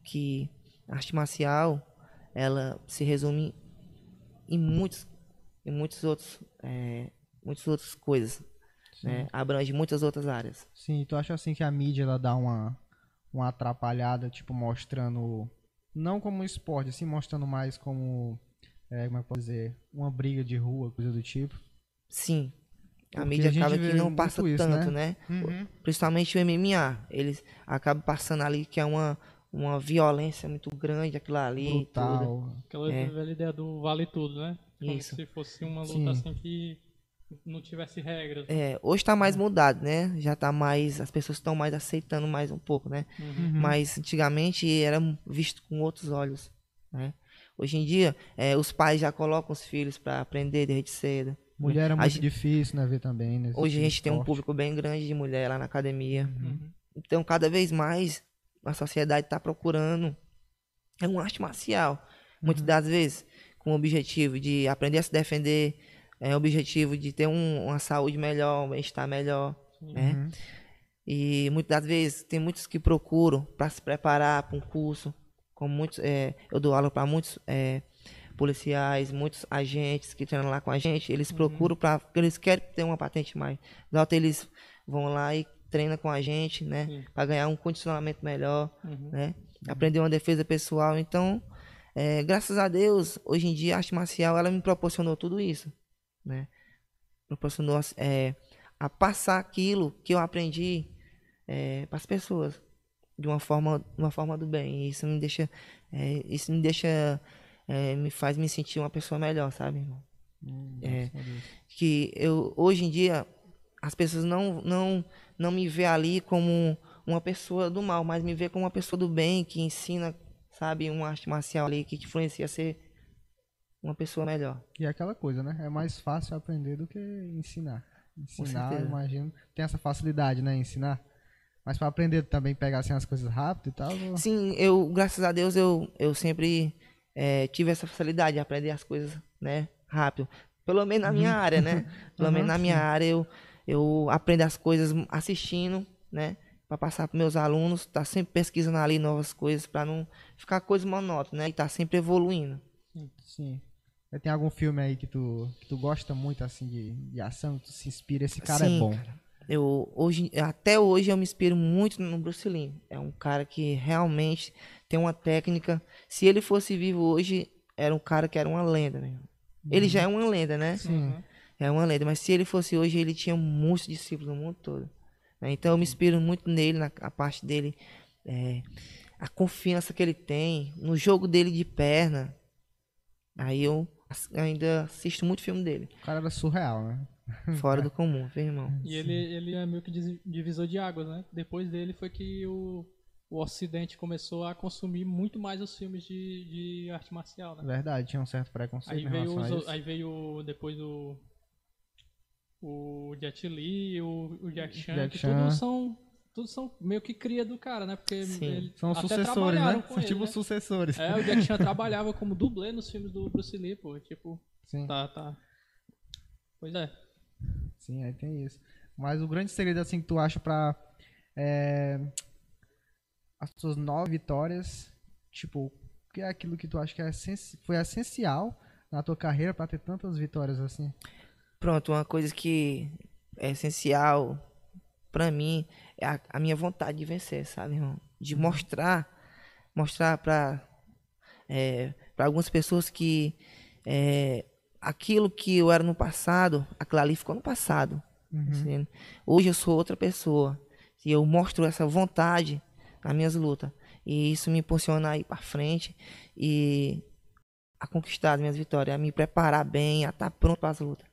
que a arte marcial ela se resume em muitos, em muitos outros, é, muitas outras coisas. Né? Abrange muitas outras áreas. Sim, tu acha assim que a mídia ela dá uma, uma atrapalhada, tipo, mostrando. Não como um esporte, assim, mostrando mais como. É, como é que eu posso dizer? Uma briga de rua, coisa do tipo. Sim. A Porque mídia a acaba que não passa isso, tanto, né? né? Principalmente o MMA. Eles acabam passando ali que é uma, uma violência muito grande aquilo ali. e Tudo. Brutal. Aquela É. velha ideia do vale tudo, né? Como Isso. se fosse uma luta Sim. assim que não tivesse regras. É, hoje tá mais mudado, né? Já tá mais. As pessoas estão mais aceitando mais um pouco, né? Uhum. Mas antigamente era visto com outros olhos, né? Hoje em dia, é, os pais já colocam os filhos para aprender desde cedo. Mulher é A muito gente- difícil, né? Ver também. nesse Hoje a gente tem um esporte. público bem grande de mulher lá na academia. Uhum. Então, cada vez mais a sociedade está procurando é uma arte marcial. Muitas das vezes com o objetivo de aprender a se defender, é, objetivo de ter um- uma saúde melhor, um bem-estar melhor, né? Uhum. E muitas das vezes tem muitos que procuram para se preparar para um curso, como muitos, é, eu dou aula para muitos é, policiais, muitos agentes que treinam lá com a gente, eles procuram para porque eles querem ter uma patente mais. Então eles vão lá e treinam com a gente, né, Sim. para ganhar um condicionamento melhor, Uhum. né, aprender uma defesa pessoal. Então, é, graças a Deus, hoje em dia a arte marcial ela me proporcionou tudo isso, né, proporcionou é, a passar aquilo que eu aprendi para as pessoas de uma forma de uma forma do bem e isso me deixa é, isso me deixa é, me faz me sentir uma pessoa melhor sabe irmão? Hum, É. que eu hoje em dia as pessoas não não não me vê ali como uma pessoa do mal mas me vê como uma pessoa do bem que ensina sabe uma arte marcial ali que te influencia a ser uma pessoa melhor E é aquela coisa, né? É mais fácil aprender do que ensinar. Ensinar, certeza. imagino, tem essa facilidade, né? Ensinar. Mas para aprender também pegar assim as coisas rápido e tal. ou- Sim, eu, graças a Deus, eu, eu sempre eh, tive essa facilidade de aprender as coisas, né, rápido. Pelo menos na minha área, né? Pelo Uhum, menos na minha sim. área eu, eu aprendo as coisas assistindo, né? Para passar para meus alunos, tá sempre pesquisando ali novas coisas para não ficar coisa monótona, né? E tá sempre evoluindo. Sim. Tem algum filme aí que tu, que tu gosta muito assim de, de ação, que tu se inspira, esse cara Sim, é bom. Eu hoje, até hoje eu me inspiro muito no Bruce Lee. É um cara que realmente tem uma técnica. Se ele fosse vivo hoje, era um cara que era uma lenda, né? Ele já é uma lenda, né? Sim. É uma lenda, mas se ele fosse hoje, ele tinha muitos discípulos no mundo todo. né? Então eu me inspiro muito nele, na a parte dele, é, a confiança que ele tem, no jogo dele de perna. Aí eu ainda assisto muito filme dele, O cara era surreal, né? fora do comum, viu, irmão? E ele, ele é meio que divisor de águas, né? Depois dele foi que o, o Ocidente começou a consumir muito mais os filmes de, de arte marcial, né? Verdade, tinha um certo preconceito Aí em veio, os a o- isso. aí veio depois o, o Jet Li, o, o Jack Chan, Jack que Chan. tudo são, tudo são meio que cria do cara, né? Porque Sim. ele São até sucessores, trabalharam né? com São ele, tipo né? sucessores. É, o Jack Chan trabalhava como dublê nos filmes do Bruce Lee, pô. Tipo, Sim. tá, tá. Pois é. Sim, aí tem isso. Mas o grande segredo assim que tu acha pra é, as suas nove vitórias, tipo, o que é aquilo que tu acha que é essenci- foi essencial na tua carreira pra ter tantas vitórias assim? Pronto, uma coisa que é essencial pra mim é a, a minha vontade de vencer, sabe, irmão? De mostrar, mostrar pra é, para algumas pessoas que é, aquilo que eu era no passado, aquilo ali ficou no passado. entendeu? Hoje eu sou outra pessoa e eu mostro essa vontade nas minhas lutas e isso me impulsiona a ir para frente e a conquistar as minhas vitórias, a me preparar bem, a estar pronto para as lutas.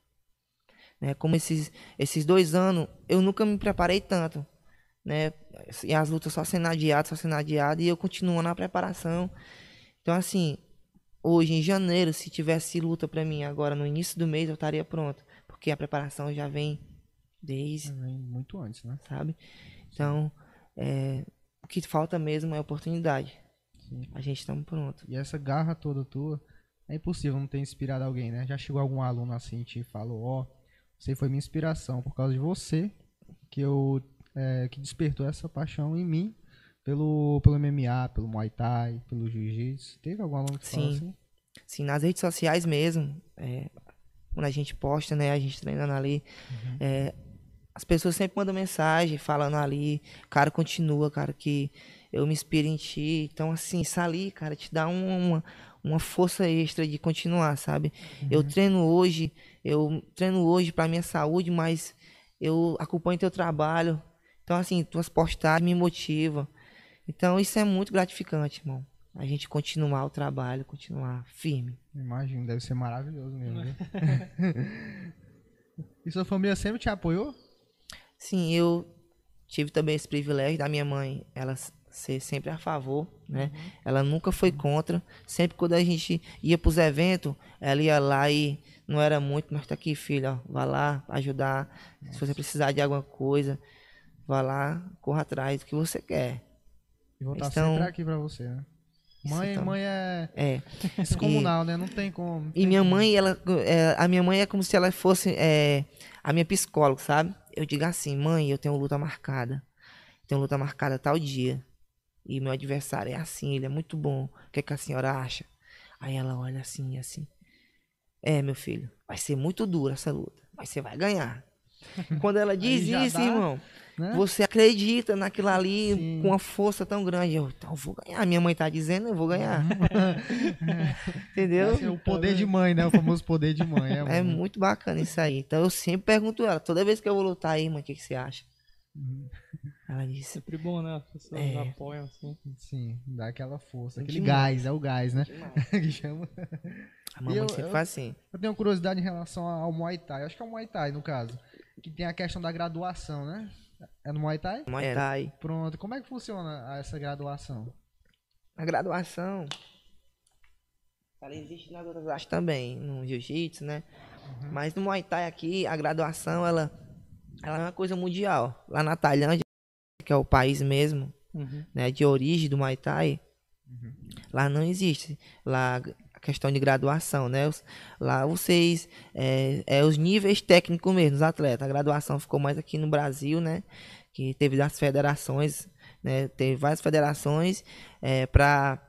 Né? Como esses, esses dois anos, eu nunca me preparei tanto. Né? E as lutas só sendo adiadas, só sendo adiadas, e eu continuo na preparação. Então, assim, hoje em janeiro, se tivesse luta pra mim agora no início do mês, eu estaria pronto. Porque a preparação já vem desde, Vem muito antes, né? sabe? Então, é, o que falta mesmo é oportunidade. Sim. A gente estamos pronto. E essa garra toda tua, é impossível não ter inspirado alguém, né? Já chegou algum aluno assim e te falou, ó, você foi minha inspiração por causa de você que eu é, que despertou essa paixão em mim pelo pelo MMA, pelo Muay Thai, pelo Jiu-Jitsu. Teve algum aluno que Sim. assim? Assim, nas redes sociais mesmo, é, quando a gente posta, né, a gente treinando ali, é, as pessoas sempre mandam mensagem falando ali, cara, continua, cara, que eu me inspiro em ti. Então, assim, isso ali, cara, te dá um- uma, uma força extra de continuar, sabe? Eu treino hoje, eu treino hoje pra minha saúde, mas eu acompanho teu trabalho. Então, assim, tuas postagens me motivam. Então, isso é muito gratificante, irmão. A gente continuar o trabalho, continuar firme. Imagino, deve ser maravilhoso mesmo. viu? e sua família sempre te apoiou? Sim, eu tive também esse privilégio da minha mãe, ela ser sempre a favor, né? Ela nunca foi contra. Sempre quando a gente ia pros eventos, ela ia lá e não era muito, mas tá aqui, filho, ó, vá lá ajudar. Se você precisar de alguma coisa, vá lá, corra atrás do que você quer. E vou estar Então- sempre aqui pra você, né? Mãe, Então, mãe é É. descomunal, né? Não tem como. não E tem minha como. mãe, ela, é, a minha mãe é como se ela fosse é, a minha psicóloga, sabe? Eu digo assim, mãe, eu tenho luta marcada. Tenho luta marcada tal dia. E meu adversário é assim, ele é muito bom. O que, é que a senhora acha? Aí ela olha assim, assim. É, meu filho, vai ser muito dura essa luta, mas você vai ganhar. Quando ela diz isso, dá, irmão, né? você acredita naquilo ali Sim. com uma força tão grande. Eu, então eu vou ganhar. Minha mãe tá dizendo, eu vou ganhar. Entendeu? Esse é o poder de mãe, né? O famoso poder de mãe. É, É muito bacana isso aí. Então eu sempre pergunto ela, toda vez que eu vou lutar aí, mãe, o que, que você acha? Uhum. Ela disse, Sempre bom, né? As pessoas É. apoiam, assim. Sim, dá aquela força. Aquele Demais. gás, é o gás, né? que chama. A mamãe eu- sempre eu- faz assim. Eu tenho curiosidade em relação ao Muay Thai. Eu acho que é o Muay Thai, no caso. Que tem a questão da graduação, né? É no Muay Thai? Muay Thai. Pronto. Como é que funciona essa graduação? A graduação, ela existe nas outras artes também, no jiu-jitsu, né? Mas no Muay Thai aqui, a graduação, ela, ela é uma coisa mundial. Lá na Tailândia, que é o país mesmo, Uhum. né, de origem do Muay Thai, lá não existe lá a questão de graduação, né? Lá vocês é, é os níveis técnicos mesmo dos atletas. A graduação ficou mais aqui no Brasil, né? Que teve das federações, né? Teve várias federações é, para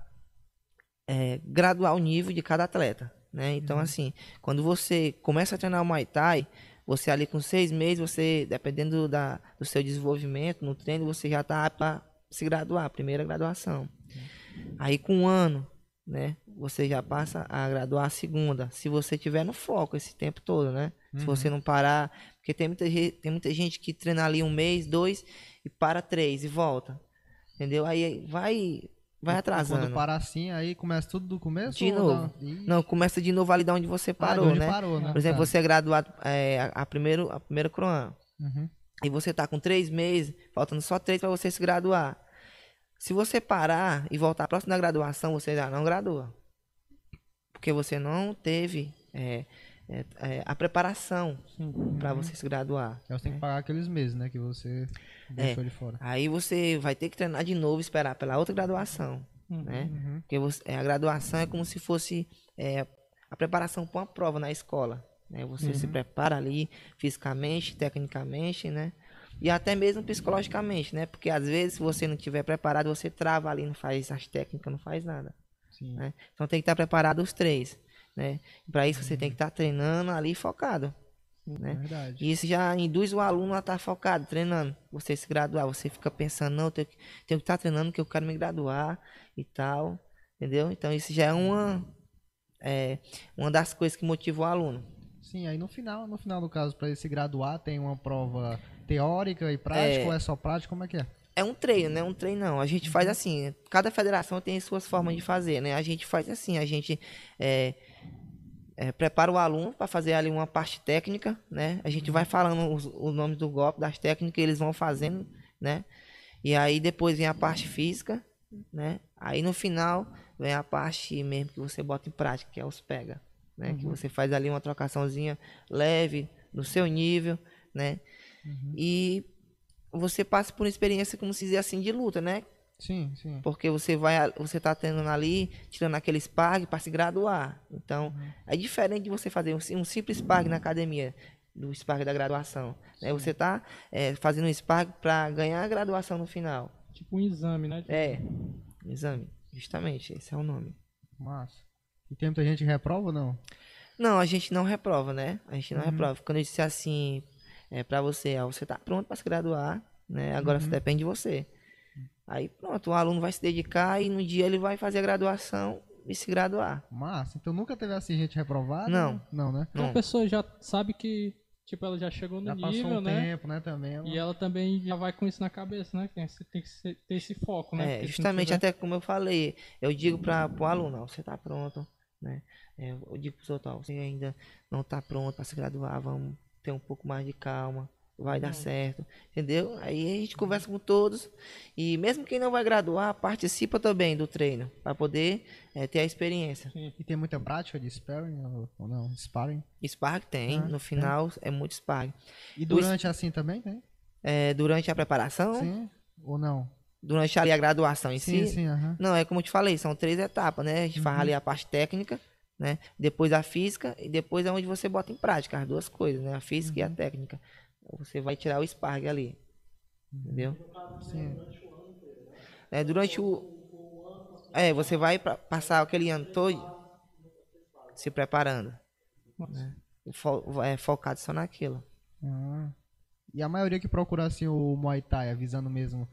graduar o nível de cada atleta, né? Então assim, quando você começa a treinar o Muay Thai você ali com seis meses, você, dependendo da, do seu desenvolvimento no treino, você já tá para se graduar, primeira graduação. Aí com um ano, né, você já passa a graduar a segunda, se você tiver no foco esse tempo todo, né? Se você não parar, porque tem muita, tem muita gente que treina ali um mês, dois, e para três e volta. Entendeu? Aí vai, vai atrasando. Quando para assim, aí começa tudo do começo? De novo. Não, começa de novo ali da onde você ah, de parou, onde né? Parou, né? Por exemplo, Tá. você é graduado é, a, a primeiro, a primeira Croan. Uhum. E você tá com três meses, faltando só três para você se graduar. Se você parar e voltar próximo da graduação, você já não gradua. Porque você não teve é, é, é, a preparação para você se graduar. Aí você tem que pagar aqueles meses, né? Que você É. deixou de fora. Aí você vai ter que treinar de novo, esperar pela outra graduação, Uhum. né? Uhum. Porque você- é, a graduação é como se fosse a preparação para uma prova na escola. Né? Você se prepara ali fisicamente, tecnicamente, né? E até mesmo psicologicamente, né? Porque às vezes, se você não estiver preparado, você trava ali, não faz as técnicas, não faz nada. Né? Então tem que estar preparado os três. Né? Para isso você tem que estar treinando ali focado. Né? Verdade. E isso já induz o aluno a estar focado, treinando. Você se graduar, você fica pensando, não, eu tenho que, estar treinando que eu quero me graduar e tal. Entendeu? Então isso já é uma, é, uma das coisas que motiva o aluno. Sim, aí no final, no final do caso, para ele se graduar, tem uma prova teórica e prática, É. ou é só prática? Como é que é? É um treino, né? Um treino não. A gente faz assim, cada federação tem suas formas de fazer, né? A gente faz assim, a gente é, é, prepara o aluno para fazer ali uma parte técnica, né? A gente vai falando os, os nomes do golpe, das técnicas, eles vão fazendo, né? E aí depois vem a parte física, né? Aí no final vem a parte mesmo que você bota em prática, que é os pega, né? Que você faz ali uma trocaçãozinha leve, no seu nível, né? E você passa por uma experiência, como se dizer assim, de luta, né? Sim, sim. Porque você vai, você tá treinando ali, tirando aquele sparring para se graduar. Então, é diferente de você fazer um, um simples sparring na academia, do sparring da graduação. Né? Você tá é, fazendo um sparring para ganhar a graduação no final. Tipo um exame, né? É, exame, justamente, esse é o nome. Massa. E tem muita gente que reprova ou não? Não, a gente não reprova, né? A gente não reprova. Quando eu disse assim, é para você, ó, você tá pronto para se graduar, né? Agora só depende de você. Aí pronto, o aluno vai se dedicar e no dia ele vai fazer a graduação e se graduar. Massa. Então nunca teve assim gente reprovada? Não. Não, né? Então a pessoa já sabe que, tipo, ela já chegou no Já passou nível, um né? tempo, né, também. ela- E ela também já vai com isso na cabeça, né? Você tem que ser- ter esse foco, né? É, Porque justamente tiver- até como eu falei, eu digo para o aluno, você tá pronto, né? É, eu digo pros outros, ó, você ainda não tá pronto para se graduar, vamos ter um pouco mais de calma, vai dar certo, entendeu? Aí a gente conversa com todos e mesmo quem não vai graduar, participa também do treino, para poder é, ter a experiência. E tem muita prática de sparring ou- não? Sparring. Sparring tem, Ah, no final é muito sparring. E durante assim também tem? É, durante a preparação, Sim. Ou não? durante ali a graduação em Sim, si. sim, aham. Não, é como eu te falei, são três etapas, né? A gente faz ali a parte técnica, né? Depois a física e depois é onde você bota em prática as duas coisas, né? A física e a técnica. Você vai tirar o Sparg ali. Entendeu? Sim. É, durante o. É, você vai pra- passar aquele ano todo se preparando. né? Fo- é, focado só naquilo. Ah. E a maioria que procura assim o Muay Thai, é visando mesmo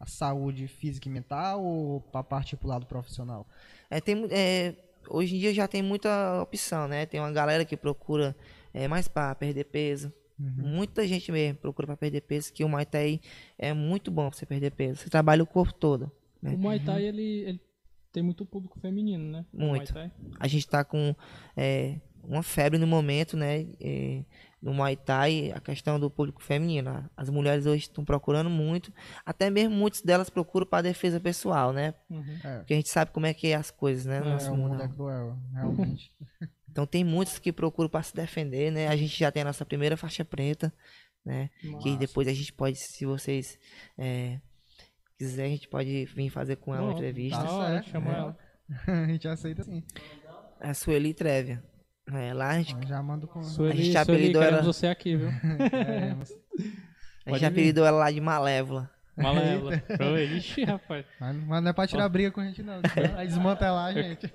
a saúde física e mental ou pra parte pro lado profissional? É, tem, é, hoje em dia já tem muita opção, né? Tem uma galera que procura é, mais para perder peso. Muita gente mesmo procura para perder peso, que o Muay Thai é muito bom pra você perder peso. Você trabalha o corpo todo. né? O Muay Thai, ele, ele tem muito público feminino, né? Muito. A gente tá com é, uma febre no momento, né? é, no Muay Thai, a questão do público feminino. As mulheres hoje estão procurando muito. Até mesmo muitas delas procuram para defesa pessoal, né? Uhum. É, Porque a gente sabe como é que é as coisas, né? no É, nosso é, o mundo mundo. é cruel, realmente. Então tem muitos que procuram para se defender, né? A gente já tem a nossa primeira faixa preta, né? Que Massa. depois a gente pode, se vocês é, quiserem, a gente pode vir fazer com ela uma entrevista. Hora, certo, chama é. ela. a gente aceita sim. A Sueli Trevia. É, lá a gente, já mando com. Sueli, gente Sueli, apelidou ela- você aqui, viu? É, mas, a gente vir. apelidou ela lá de Malévola. Malévola. Ixi, rapaz. mas mas não é pra tirar briga com a gente, não. Aí desmantelar a gente.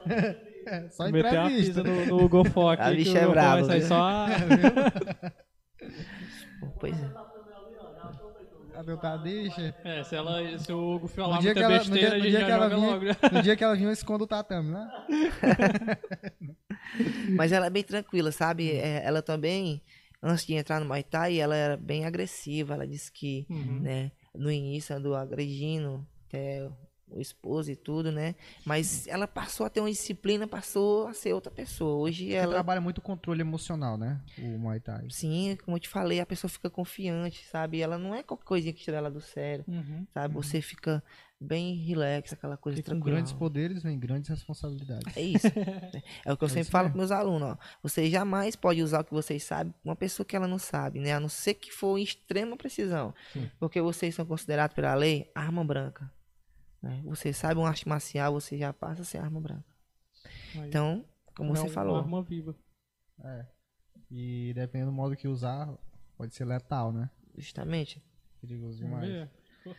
É, Só Meter a entrevista. pista no, no aqui. A que bicha é brava, vai sair viu? só a... Pois é. Cadê o Tadixa? É, se, ela, se o Hugo falar No dia muita que ela- no besteira, dia- a no gente dia já que ela joga vinha- logo. né? No dia que ela vinha, eu escondo o tatame, né? Mas ela é bem tranquila, sabe? É, ela também, antes de entrar no Muay Thai, ela era bem agressiva. Ela disse que, Uhum. né, no início andou agredindo até o esposo e tudo, né? Mas ela passou a ter uma disciplina, passou a ser outra pessoa. Hoje Porque ela, trabalha muito controle emocional, né? O Muay Thai. sim, como eu te falei, a pessoa fica confiante, sabe? Ela não é qualquer coisinha que tira ela do sério, Uhum. sabe? Você fica bem relax, aquela coisa E com tranquila. grandes poderes vem grandes responsabilidades. É isso. é o que eu É sempre falo para meus alunos, ó. Vocês jamais podem usar o que vocês sabem uma pessoa que ela não sabe, né? A não ser que for em extrema precisão. Sim. Porque vocês são considerados pela lei arma branca. Né? Vocês sabem uma arte marcial, você já passa a ser arma branca. Aí, Então, como é você uma falou, arma viva. E dependendo do modo que usar, pode ser letal, né? justamente. Perigoso demais. ver.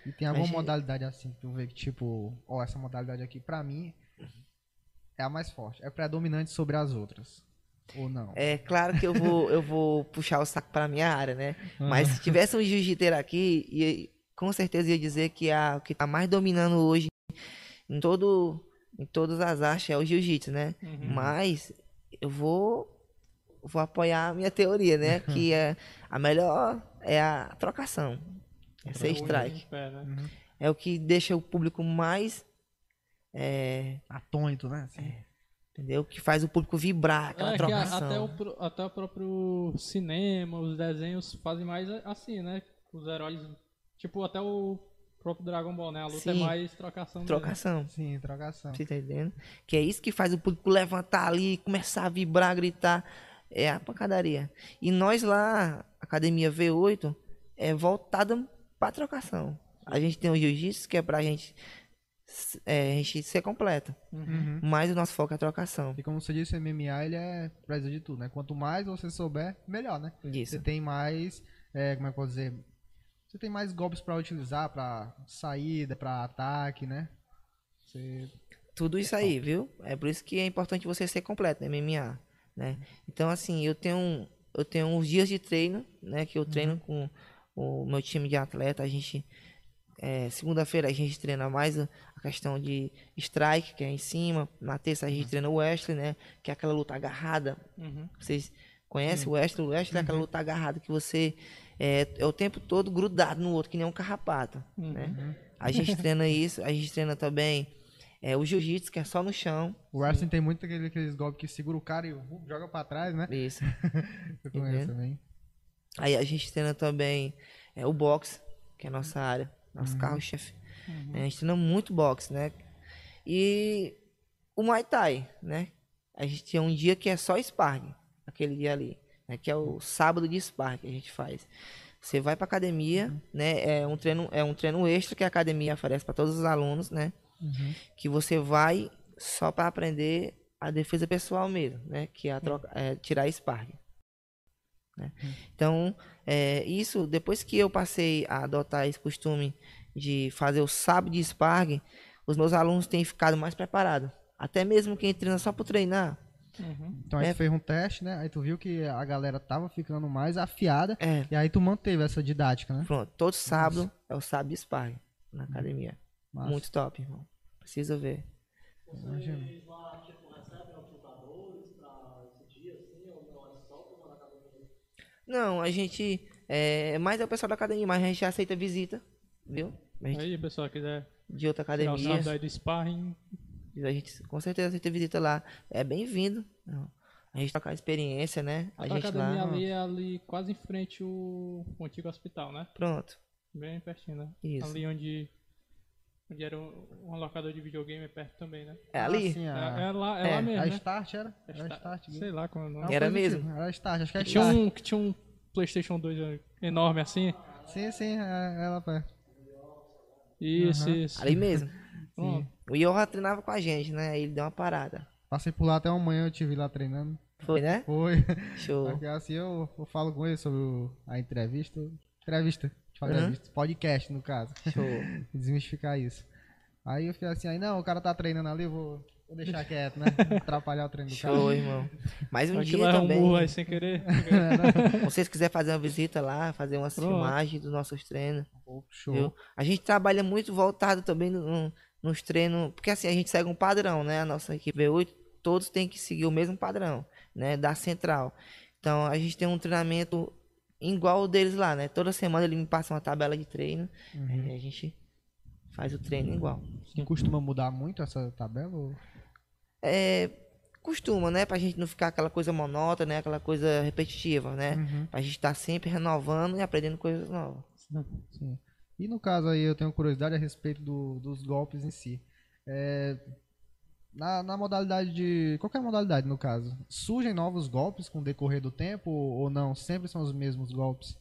E tem alguma Mas, gente- modalidade assim que tu vê que, tipo, ó, essa modalidade aqui, pra mim, é a mais forte. É predominante sobre as outras. Ou não? É claro que eu vou, eu vou puxar o saco para minha área, né? Mas se tivesse um jiu-jiteiro aqui, ia, com certeza ia dizer que a, o que tá mais dominando hoje em todo em todas as artes é o jiu-jitsu, né? Uhum. Mas eu vou vou apoiar a minha teoria, né? Que é a melhor é a trocação. É ser strike. Pé, né? Uhum. É o que deixa o público mais é, Atônito, né? Assim. entendeu? Que faz o público vibrar, aquela É a- trocação. até, o, até o próprio cinema, os desenhos fazem mais assim, né? Os heróis. Tipo, até o próprio Dragon Ball, né? A luta é Sim. mais trocação. mesmo. Trocação. Sim, trocação. Você tá entendendo? Que é isso que faz o público levantar ali, começar a vibrar, gritar. É a pancadaria. E nós lá, Academia V8, é voltada pra trocação. A gente tem o jiu-jitsu, que é pra gente, é, a gente ser completa. Uhum. Mas o nosso foco é a trocação. E como você disse, o MMA ele é preza de tudo, né? Quanto mais você souber, melhor, né? Você Isso. tem mais, é, como é que eu posso dizer? Você tem mais golpes pra utilizar, pra saída, pra ataque, né? Você... Tudo isso aí, viu? É por isso que é importante você ser completo no MMA, né? Então, assim, eu tenho, eu tenho uns dias de treino, né? Que eu treino com o meu time de atleta. A gente, é, segunda-feira a gente treina mais a questão de strike, que é em cima. Na terça a gente treina o wrestling, né? Que é aquela luta agarrada. Uhum. Vocês conhecem o wrestling? O wrestling é aquela luta agarrada que você é, é o tempo todo grudado no outro, que nem um carrapato, né? A gente treina isso. A gente treina também é, o jiu-jitsu, que é só no chão. O wrestling tem muito aquele, aqueles golpes que segura o cara e uh, joga pra trás, né? Isso. Eu conheço Entendeu? também. Aí a gente treina também é, o boxe, que é a nossa área, nosso carro-chefe. É, A gente treina muito boxe, né? E o Muay Thai, né? A gente tem um dia que é só sparring, aquele dia ali, né? Que é o sábado de sparring que a gente faz. Você vai pra academia, né? É um treino, é um treino extra que a academia oferece para todos os alunos, né? Uhum. Que você vai só para aprender a defesa pessoal mesmo, né? Que é, a troca, é tirar sparring. né? Então, é, isso, depois que eu passei a adotar esse costume de fazer o sábado de sparring, os meus alunos têm ficado mais preparados. Até mesmo quem treina só por treinar. Uhum. Então aí É. tu fez um teste, né? Aí tu viu que a galera tava ficando mais afiada. É, E aí tu manteve essa didática, né? pronto. Todo sábado é o sábado de sparring na academia. Massa. Muito top, irmão. Precisa ver. Imagina. Não, a gente. É mais é o pessoal da academia, mas a gente aceita visita, viu? Gente, Aí, pessoal, quiser de outra academia. sábado aí do sparring, A gente com certeza aceita visita lá. É bem-vindo. A gente trocar experiência, né? A, a gente academia lá. ali é ali quase em frente o, o antigo hospital, né? Pronto. Bem pertinho, né? Isso. Ali onde, onde era um, locador de videogame é perto também, né? É ali? Ah, sim, É, a, é lá, é, É, lá mesmo, a né? Start era? É Era Sta- Start. Sei lá como é o nome. Era mesmo? tipo, Era Start, acho que é Que tinha, Start. um, que tinha um Playstation 2 enorme assim. Sim, sim, é, ela foi. Isso, isso. Ali mesmo. Pronto. O Johan treinava com a gente, né? Aí ele deu uma parada. Passei por lá até amanhã, eu te vi lá treinando. Foi, né? Foi. Show. Porque assim eu, eu falo com ele sobre o- a entrevista. Entrevista. Uhum. Podcast, no caso. Show. Desmistificar isso. Aí eu fiquei assim, aí não, o cara tá treinando ali, eu vou, vou deixar quieto, né? Atrapalhar o treino do cara. Show, irmão. Mais um Aquilo dia é um também. burro aí sem querer. Se vocês quiserem fazer uma visita lá, fazer umas Pronto. filmagens dos nossos treinos. Show. Viu? A gente trabalha muito voltado também no- no- nos treinos, porque assim, a gente segue um padrão, né? A nossa equipe V8, todos têm que seguir o mesmo padrão, né? Da central. Então, a gente tem um treinamento igual o deles lá, né? Toda semana ele me passa uma tabela de treino, Uhum. e a gente faz o treino igual. E costuma mudar muito essa tabela? ou- É, costuma, né? Pra gente não ficar aquela coisa monótona, né? Aquela coisa repetitiva, né? Uhum. Pra gente estar sempre renovando e aprendendo coisas novas. Sim. E no caso aí, eu tenho curiosidade a respeito do- dos golpes em si. É, na, na modalidade de. Qualquer modalidade, no caso. Surgem novos golpes com o decorrer do tempo ou, não? Sempre são os mesmos golpes?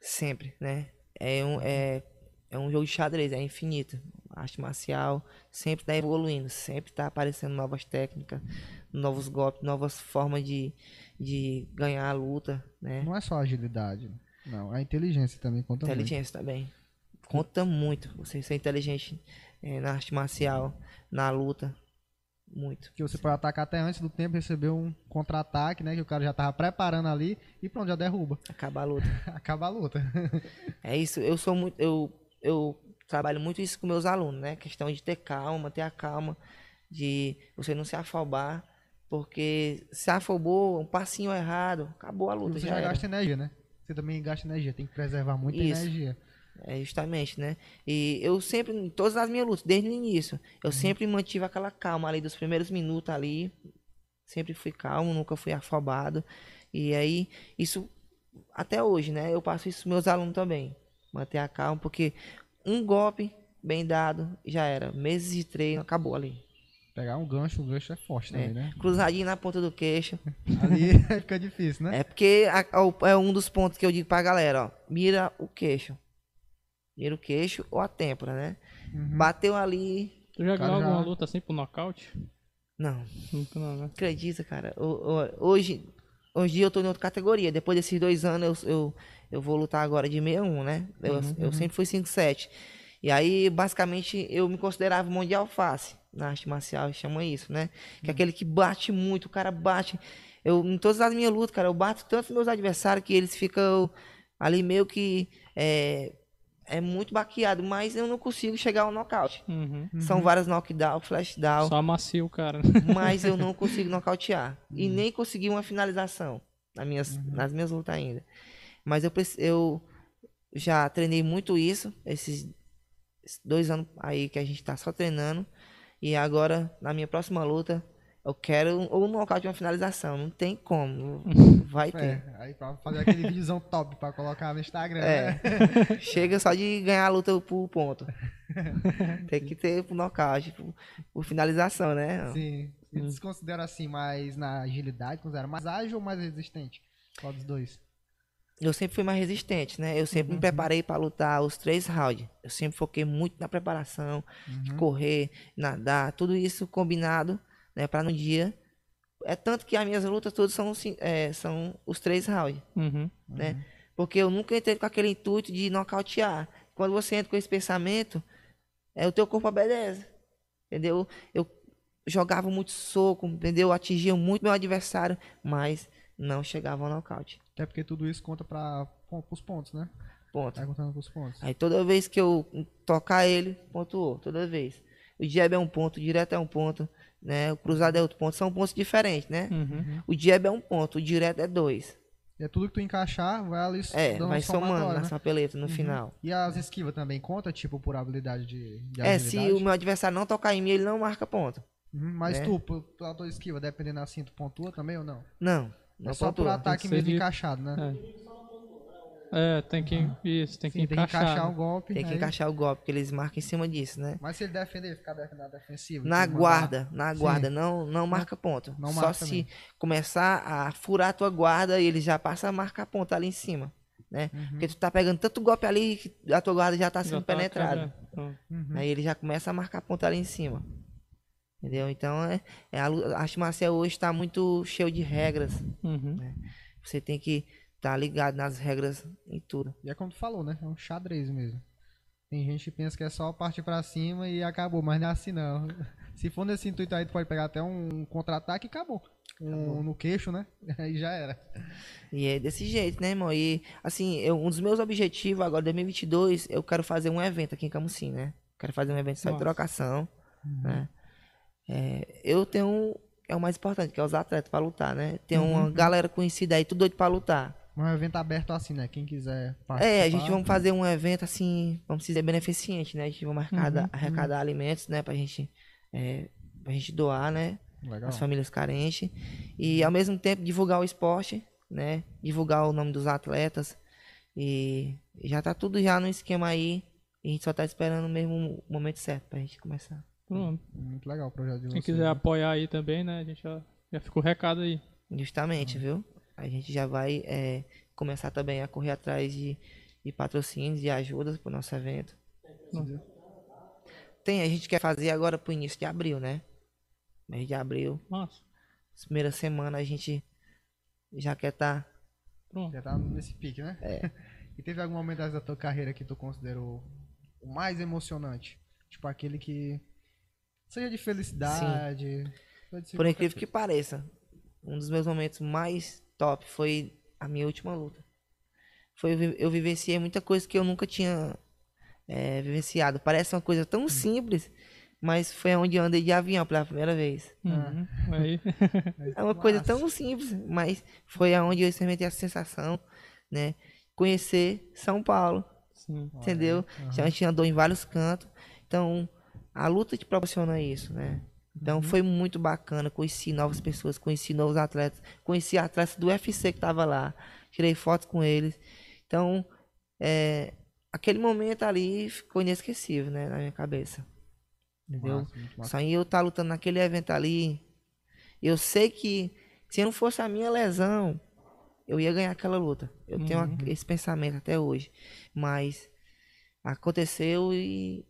Sempre, né? É um, é, é um jogo de xadrez, é infinito. A arte marcial sempre está evoluindo, sempre está aparecendo novas técnicas, novos golpes, novas formas de, de ganhar a luta, né? Não é só agilidade. Não, a inteligência também conta muito. Inteligência também. Conta muito você ser inteligente é, na arte marcial, na luta. Muito. Que você pode atacar até antes do tempo, receber um contra-ataque, né? Que o cara já tava preparando ali e pronto, já derruba. Acabar a luta. Acaba a luta. É isso, eu sou muito. Eu, eu trabalho muito isso com meus alunos, né? Questão de ter calma, ter a calma, de você não se afobar, porque se afobou, um passinho errado, acabou a E luta, você já já gasta energia, né? Você também gasta energia, tem que preservar muita Isso. energia. É justamente, né? E eu sempre, em todas as minhas lutas, desde o início, eu sempre mantive aquela calma ali dos primeiros minutos ali. Sempre fui calmo, nunca fui afobado. E aí, isso até hoje, né? Eu passo isso meus alunos também. Manter a calma, porque um golpe bem dado já era. Meses de treino, acabou ali. Pegar um gancho, o gancho é forte também, né? Cruzadinho na ponta do queixo. Ali fica difícil, né? É porque a- a- é um dos pontos que eu digo pra galera, ó. Mira o queixo. Mira o queixo ou a têmpora, né? Uhum. Bateu ali. Tu já ganhou já- alguma luta assim pro nocaute? Não, Nunca não, né? acredita, cara. O- o- Hoje, hoje eu tô em outra categoria. Depois desses dois anos, eu, eu, eu vou lutar agora de 61, né? Eu, eu sempre fui 5'7". E aí, basicamente, eu me considerava mão de alface. Na arte marcial, chama isso, né? Que é aquele que bate muito, o cara bate. Eu, em todas as minhas lutas, cara, eu bato tanto nos meus adversários que eles ficam ali meio que... É, é muito baqueado, mas eu não consigo chegar ao nocaute. Uhum. São vários knockdown, flashdown Só amacia o cara. mas eu não consigo nocautear. E nem consegui uma finalização nas minhas, nas minhas lutas ainda. Mas eu, eu já treinei muito isso, esses esses dois anos aí que a gente tá só treinando. E agora, na minha próxima luta, eu quero um- ou um nocaute ou uma finalização. Não tem como. Vai ter. É, aí pra fazer aquele videozão top pra colocar no Instagram, É. né? Chega só de ganhar a luta por ponto. tem que ter por nocaute, por, por finalização, né? Sim. Você se considera assim mais na agilidade, considera mais ágil ou mais resistente? Qual dos dois? Eu sempre fui mais resistente, né? Eu sempre me preparei para lutar os três rounds. Eu sempre foquei muito na preparação, de correr, nadar, tudo isso combinado, né? Para no dia. É tanto que as minhas lutas todas são, cin- é, são os três rounds, Uhum. né? Porque eu nunca entrei com aquele intuito de nocautear. Quando você entra com esse pensamento, é o teu corpo obedece. Entendeu? Eu jogava muito soco, entendeu? Atingia muito meu adversário, mas não chegava ao nocaute. Até porque tudo isso conta para os pontos, né? Ponto. Vai contando pros pontos. Aí toda vez que eu tocar ele, pontuou. Toda vez. O jab é um ponto, o direto é um ponto, né? O cruzado é outro ponto. São pontos diferentes, né? Uhum. O jab é um ponto, o direto é dois. E é tudo que tu encaixar, vai ali É, dando vai somando na né? sua peleta no final. E as esquivas também conta, tipo, por habilidade de, de É, se agilidade? o meu adversário não tocar em mim, ele não marca ponto. Uhum, Mas É. tu, pela tua esquiva, dependendo assim, tu pontua também ou não? Não, não é só por ataque mesmo de- encaixado, né? É, tem que. Isso, tem que Sim, tem que encaixar. encaixar né? um golpe. Tem que aí- encaixar o golpe, porque eles marcam em cima disso, né? Mas se ele defender, ficar def- na defensiva. Na tu mandar- guarda, na guarda, não, não marca ponto. não Só marca se também. começar a furar a tua guarda, ele já passa a marcar ponto ali em cima, né? Uhum. Porque tu tá pegando tanto golpe ali que a tua guarda já tá Já sendo tá penetrada. Uhum. Aí ele já começa a marcar ponto ali em cima. Entendeu? Então é, é a, a arte marcial hoje tá muito cheio de regras. Uhum. Você tem que estar tá ligado nas regras em tudo. E é como tu falou, né? É um xadrez mesmo. Tem gente que pensa que é só partir pra cima e acabou, mas não é assim não. Se for nesse intuito aí, tu pode pegar até um contra-ataque e acabou. Um no queixo, né? Aí já era. E é desse jeito, né, irmão? E, assim, eu- um dos meus objetivos agora, 2022, eu quero fazer um evento aqui em Camusim, né? Quero fazer um evento só de trocação, né? É, eu tenho, um- é o mais importante, que é os atletas pra lutar, né? Tem uma galera conhecida aí, tudo doido pra lutar. Um evento aberto assim, né? Quem quiser participar. É, a gente vamos fazer um evento, assim, vamos dizer, beneficente, né? A gente vai arrecadar, arrecadar alimentos, né? Pra gente, é, pra gente doar, né? Legal. as famílias carentes e ao mesmo tempo divulgar o esporte, né? Divulgar o nome dos atletas e já tá tudo já no esquema aí. E a gente só tá esperando mesmo o momento certo pra gente começar. Pronto. Muito legal o projeto de Quem vocês, quiser né? apoiar aí também, né? A gente já, já ficou o recado aí. Justamente, viu? A gente já vai é, começar também a correr atrás de, de patrocínios e ajudas pro nosso evento. Tem, a gente quer fazer agora pro início de abril, né? Mês de abril. Massa. Primeira semana a gente já quer estar Pronto. Já tá nesse pique, né? É. e teve algum momento da tua carreira que tu considerou o mais emocionante? Tipo aquele que. Seja de felicidade. ser Por incrível que pareça, um dos meus momentos mais top foi a minha última luta. Foi eu vi- eu vivenciei muita coisa que eu nunca tinha é, vivenciado. Parece uma coisa tão simples, mas foi onde eu andei de avião pela primeira vez. Uhum. Aí. É uma coisa tão simples, mas foi aonde eu experimentei essa sensação, né? Conhecer São Paulo, Sim. entendeu? Já a gente andou em vários cantos. Então, a luta te proporciona isso, né? Então foi muito bacana, conheci novas pessoas, conheci novos atletas, conheci atletas do UFC que tava lá, tirei fotos com eles. Então, é, aquele momento ali ficou inesquecível, né, na minha cabeça. Entendeu? Massa. Só eu estar lutando naquele evento ali, eu sei que se não fosse a minha lesão, eu ia ganhar aquela luta. Eu tenho Uhum. a- esse pensamento até hoje. Mas aconteceu e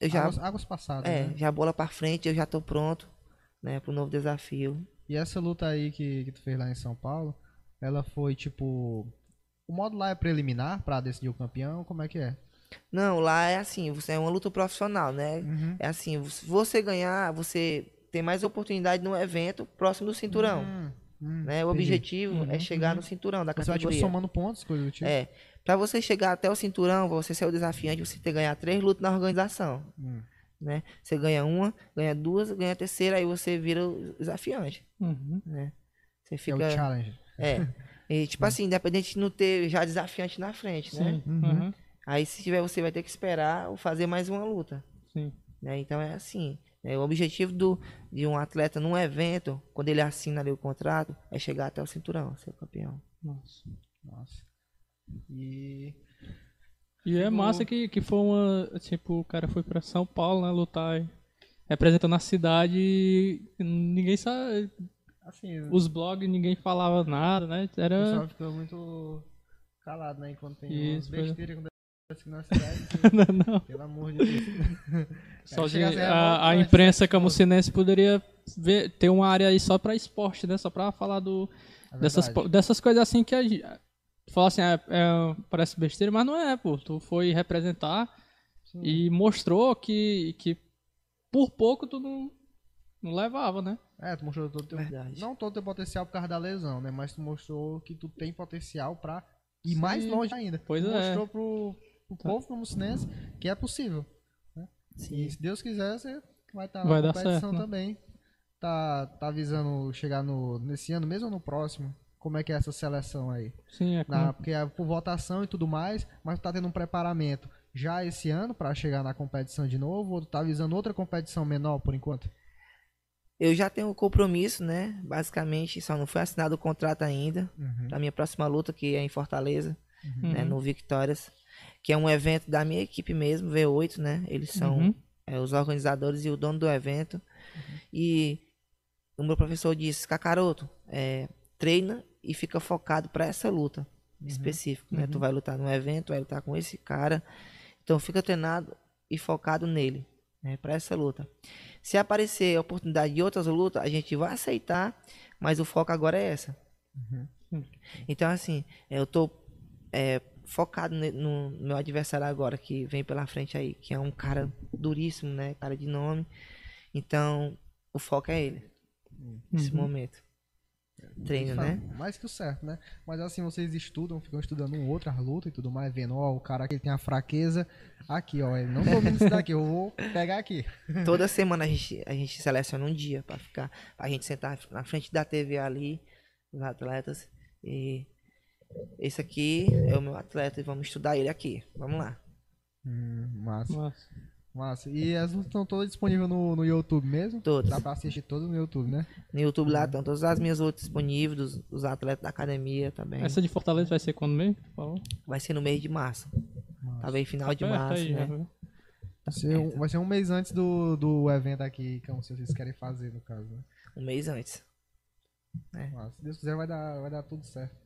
eu já, Águas, águas passadas. é, né? já bola pra frente, eu já tô pronto, né, pro novo desafio. E essa luta aí que, que tu fez lá em São Paulo, ela foi tipo. O modo lá é preliminar pra decidir o campeão? Como é que é? Não, lá é assim, você é uma luta profissional, né? Uhum. É assim, se você ganhar, você tem mais oportunidade no evento próximo do cinturão, Hum, hum, né? O entendi. objetivo é chegar no cinturão da Você vai tipo categoria. somando pontos, coisa do tipo. É, pra você chegar até o cinturão, você ser o desafiante, você tem que ganhar três lutas na organização, Hum. né? Você ganha uma, ganha duas, ganha a terceira, aí você vira o desafiante, Uhum. né? Você Que é fica... o challenge. É. E, tipo assim, independente de não ter já desafiante na frente, né? Sim. Uhum. Aí se tiver, você vai ter que esperar ou fazer mais uma luta, Sim. né? Então é assim. né? O objetivo do, de um atleta num evento, quando ele assina ali o contrato, é chegar até o cinturão, ser o campeão. Nossa. Nossa. E. E é massa que, que foi uma. Tipo, o cara foi pra São Paulo, né? Lutar. Representando a cidade e ninguém sabe. Assim, o Os blogs, ninguém falava nada, né? Era. pessoal ficou muito. calado, né? Enquanto tem Isso, é. que acontece aqui na cidade. não, não. Pelo amor de Deus. Só de- a a, imprensa camucinense poderia ver- ter uma área aí só pra esporte, né? Só pra falar do, É dessas, dessas coisas assim que a gente. Tu fala assim, é, é, parece besteira, mas não é, pô. Tu foi representar Sim. e mostrou que, que por pouco tu não, não levava, né? É, tu mostrou todo o teu. Verdade. Não todo o teu potencial por causa da lesão, né? Mas tu mostrou que tu tem potencial pra ir Sim. mais longe ainda. Pois tu é. mostrou pro, pro povo camucinense que é possível. Sim. E se Deus quiser, você vai estar Vai na dar competição certo, né? também. Tá, tá visando chegar no, nesse ano mesmo ou no próximo? Como é que é essa seleção aí? Sim, é Na, porque é por votação e tudo mais, mas tu tá tendo um preparamento já esse ano pra chegar na competição de novo ou tu tá visando outra competição menor por enquanto? Eu já tenho um compromisso, né? Basicamente, só não foi assinado o contrato ainda. Uhum. Da minha próxima luta, que é em Fortaleza, né? Uhum. No Victórias. Que é um evento da minha equipe mesmo, V8, né? Eles são Uhum. é, os organizadores e o dono do evento. E o meu professor disse, Cacaroto, é, treina e fica focado para essa luta específica, né? Tu vai lutar num evento, vai lutar com esse cara. Então fica treinado e focado nele, né? Para essa luta. Se aparecer a oportunidade de outras lutas, a gente vai aceitar, mas o foco agora é essa. Uhum. Então assim, eu tô é, focado no meu adversário agora que vem pela frente aí, que é um cara duríssimo, né? Cara de nome. Então, o foco é ele. Nesse Uhum. momento. Treino, né? Mais que o certo, né? Mas assim, vocês estudam, ficam estudando um outro, as lutas e tudo mais, vendo, ó, o cara que tem a fraqueza aqui, ó, ele não domina isso daqui, eu vou pegar aqui. Toda semana a gente, a gente seleciona um dia pra ficar, pra gente sentar na frente da TV ali, os atletas, e esse aqui é o meu atleta e vamos estudar ele aqui. Vamos lá. Hum, massa, Massa. Massa. E as lutas estão todas disponíveis no, no YouTube mesmo? Todas. Dá pra assistir todas no YouTube, né? No YouTube lá estão todas as minhas lutas disponíveis, dos, dos atletas da academia também. Essa de Fortaleza vai ser quando mesmo? Vai ser no mês de março. Massa. Talvez final de Perto março, aí, né? Vai ser, um, vai ser um mês antes do, do evento aqui, que é um que vocês querem fazer, no caso. Né? Um mês antes. Mas, se Deus quiser, vai dar, vai dar tudo certo.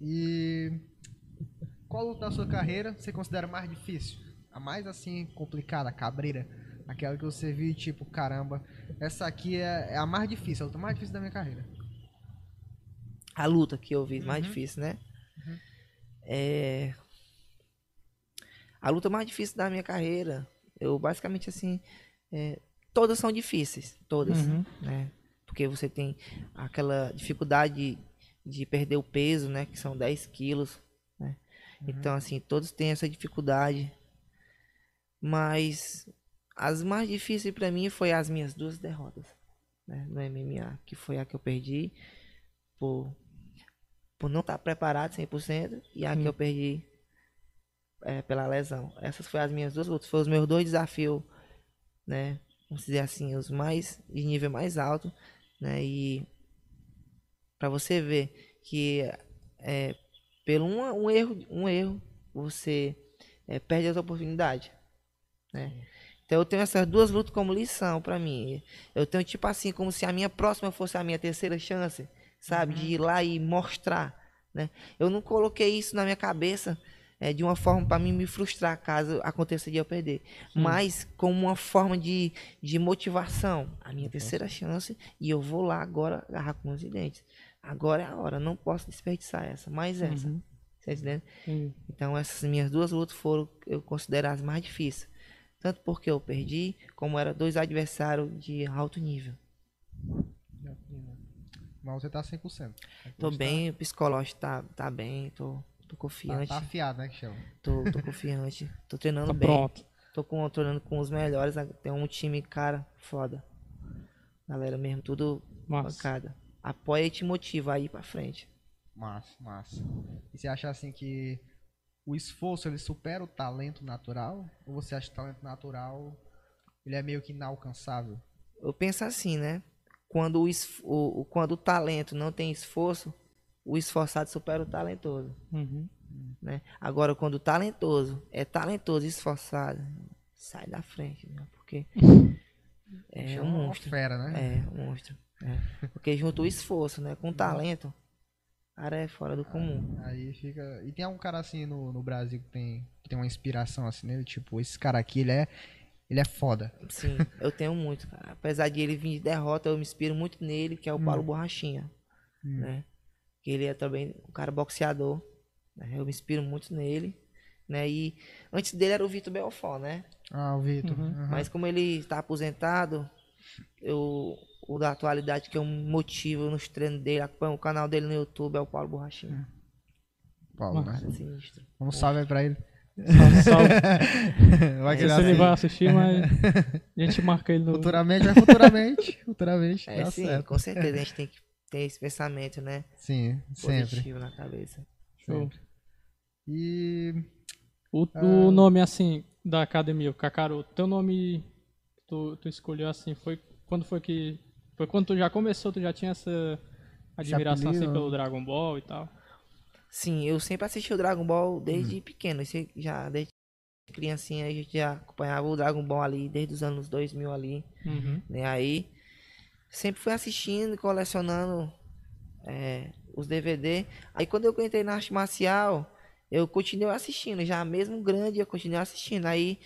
E qual luta da sua carreira você considera mais difícil? A mais assim complicada, cabreira? Aquela que você viu tipo, caramba, essa aqui é, é a mais difícil, a luta mais difícil da minha carreira. a luta que eu vi mais Uhum. difícil, né? É... A luta mais difícil da minha carreira, eu basicamente assim, é, todas são difíceis, todas, Uhum. né? Porque você tem aquela dificuldade de, de perder o peso, né? Que são 10 quilos, né? Então, assim, todos têm essa dificuldade. Mas as mais difíceis pra mim foi as minhas duas derrotas, né? No MMA, que foi a que eu perdi por, por não estar preparado 100% e a que Hum. eu perdi é, pela lesão. Essas foram as minhas duas lutas, foram os meus dois desafios, né? Vamos dizer assim, os mais de nível mais alto, né? E para você ver que é, pelo um, um erro, um erro, você é, perde as oportunidades, né? Então eu tenho essas duas lutas como lição pra mim. Eu tenho tipo assim, como se a minha próxima fosse a minha terceira chance, sabe? De ir lá e mostrar, né? Eu não coloquei isso na minha cabeça é, de uma forma para mim me frustrar caso aconteça de eu perder. Mas como uma forma de, de motivação. A minha terceira chance e eu vou lá agora agarrar com os dentes. Agora é a hora, não posso desperdiçar essa, mais essa. Uhum. Tá entendendo? Entendi. Então essas minhas duas lutas foram, eu considero as mais difíceis. Tanto porque eu perdi, como eram dois adversários de alto nível. Mas você tá 100%. Tô Você bem, o psicológico tá, tá bem, tô, tô Tá, confiante. tá afiado, né, que chama? Tô, tô confiante. Tô treinando Tá bem. pronto. Tô com, treinando com os melhores. Tem um time, cara, foda. Galera mesmo, tudo Massa. bancada. Apoia e te motiva a ir pra frente. Massa, massa. E você acha assim que o esforço ele supera o talento natural? Ou você acha que o talento natural ele é meio que inalcançável? Eu penso assim, né? Quando o, o- quando o talento não tem esforço, o esforçado supera o talentoso. Uhum. né? Agora, quando o talentoso é talentoso e esforçado, sai da frente, né? Porque é um uma monstro. fera, né? É, um monstro. é. Porque junto o esforço, né? Com o talento, cara é fora do comum. Aí fica. E tem algum cara assim no, no Brasil que tem, que tem uma inspiração assim nele? Tipo, esse cara aqui, ele é. Ele é foda. Sim, eu tenho muito, cara. Apesar de ele vir de derrota, eu me inspiro muito nele, que é o Paulo Borrachinha. Hum. Né? Que ele é também um cara boxeador. né? Eu me inspiro muito nele. Né? E antes dele era o Vitor Belfort, né? Ah, o Vitor. Uhum. Aham. Mas como ele está aposentado, eu, o da atualidade que eu motivo nos treinos dele, acompanho o canal dele no YouTube, é o Paulo Borrachinha. Paulo, né? Cara, sinistro. Vamos salve aí pra ele. Salve, salve. Vai sei se ele vai assistir, mas a gente marca ele no. Futuramente, vai futuramente. Futuramente. É, sim, certo. com certeza a gente tem que ter esse pensamento, né? Sim, sempre. Positivo na cabeça. Show. E. O, Ah. o nome, assim, da academia, o Kakaroto, teu nome que tu, tu escolheu assim, foi quando foi que. Foi quando tu já começou, tu já tinha essa admiração assim pelo Dragon Ball e tal. Sim, eu sempre assisti o Dragon Ball desde pequeno. Esse já desde criancinha a gente já acompanhava o Dragon Ball ali desde os anos 2000 ali, Uhum. né? Aí sempre fui assistindo, e colecionando é, os DVD. Aí quando eu entrei na arte marcial, eu continuei assistindo, já mesmo grande, eu continuei assistindo. Aí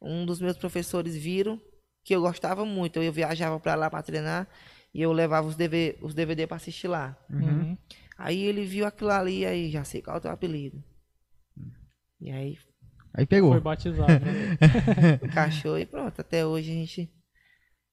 um dos meus professores viram que eu gostava muito. Eu viajava pra lá pra treinar e eu levava os DVD, os DVD para assistir lá. Uhum. Aí ele viu aquilo ali, aí já sei qual é o teu apelido. E aí Aí pegou. Foi batizado. né? encaixou e pronto. Até hoje a gente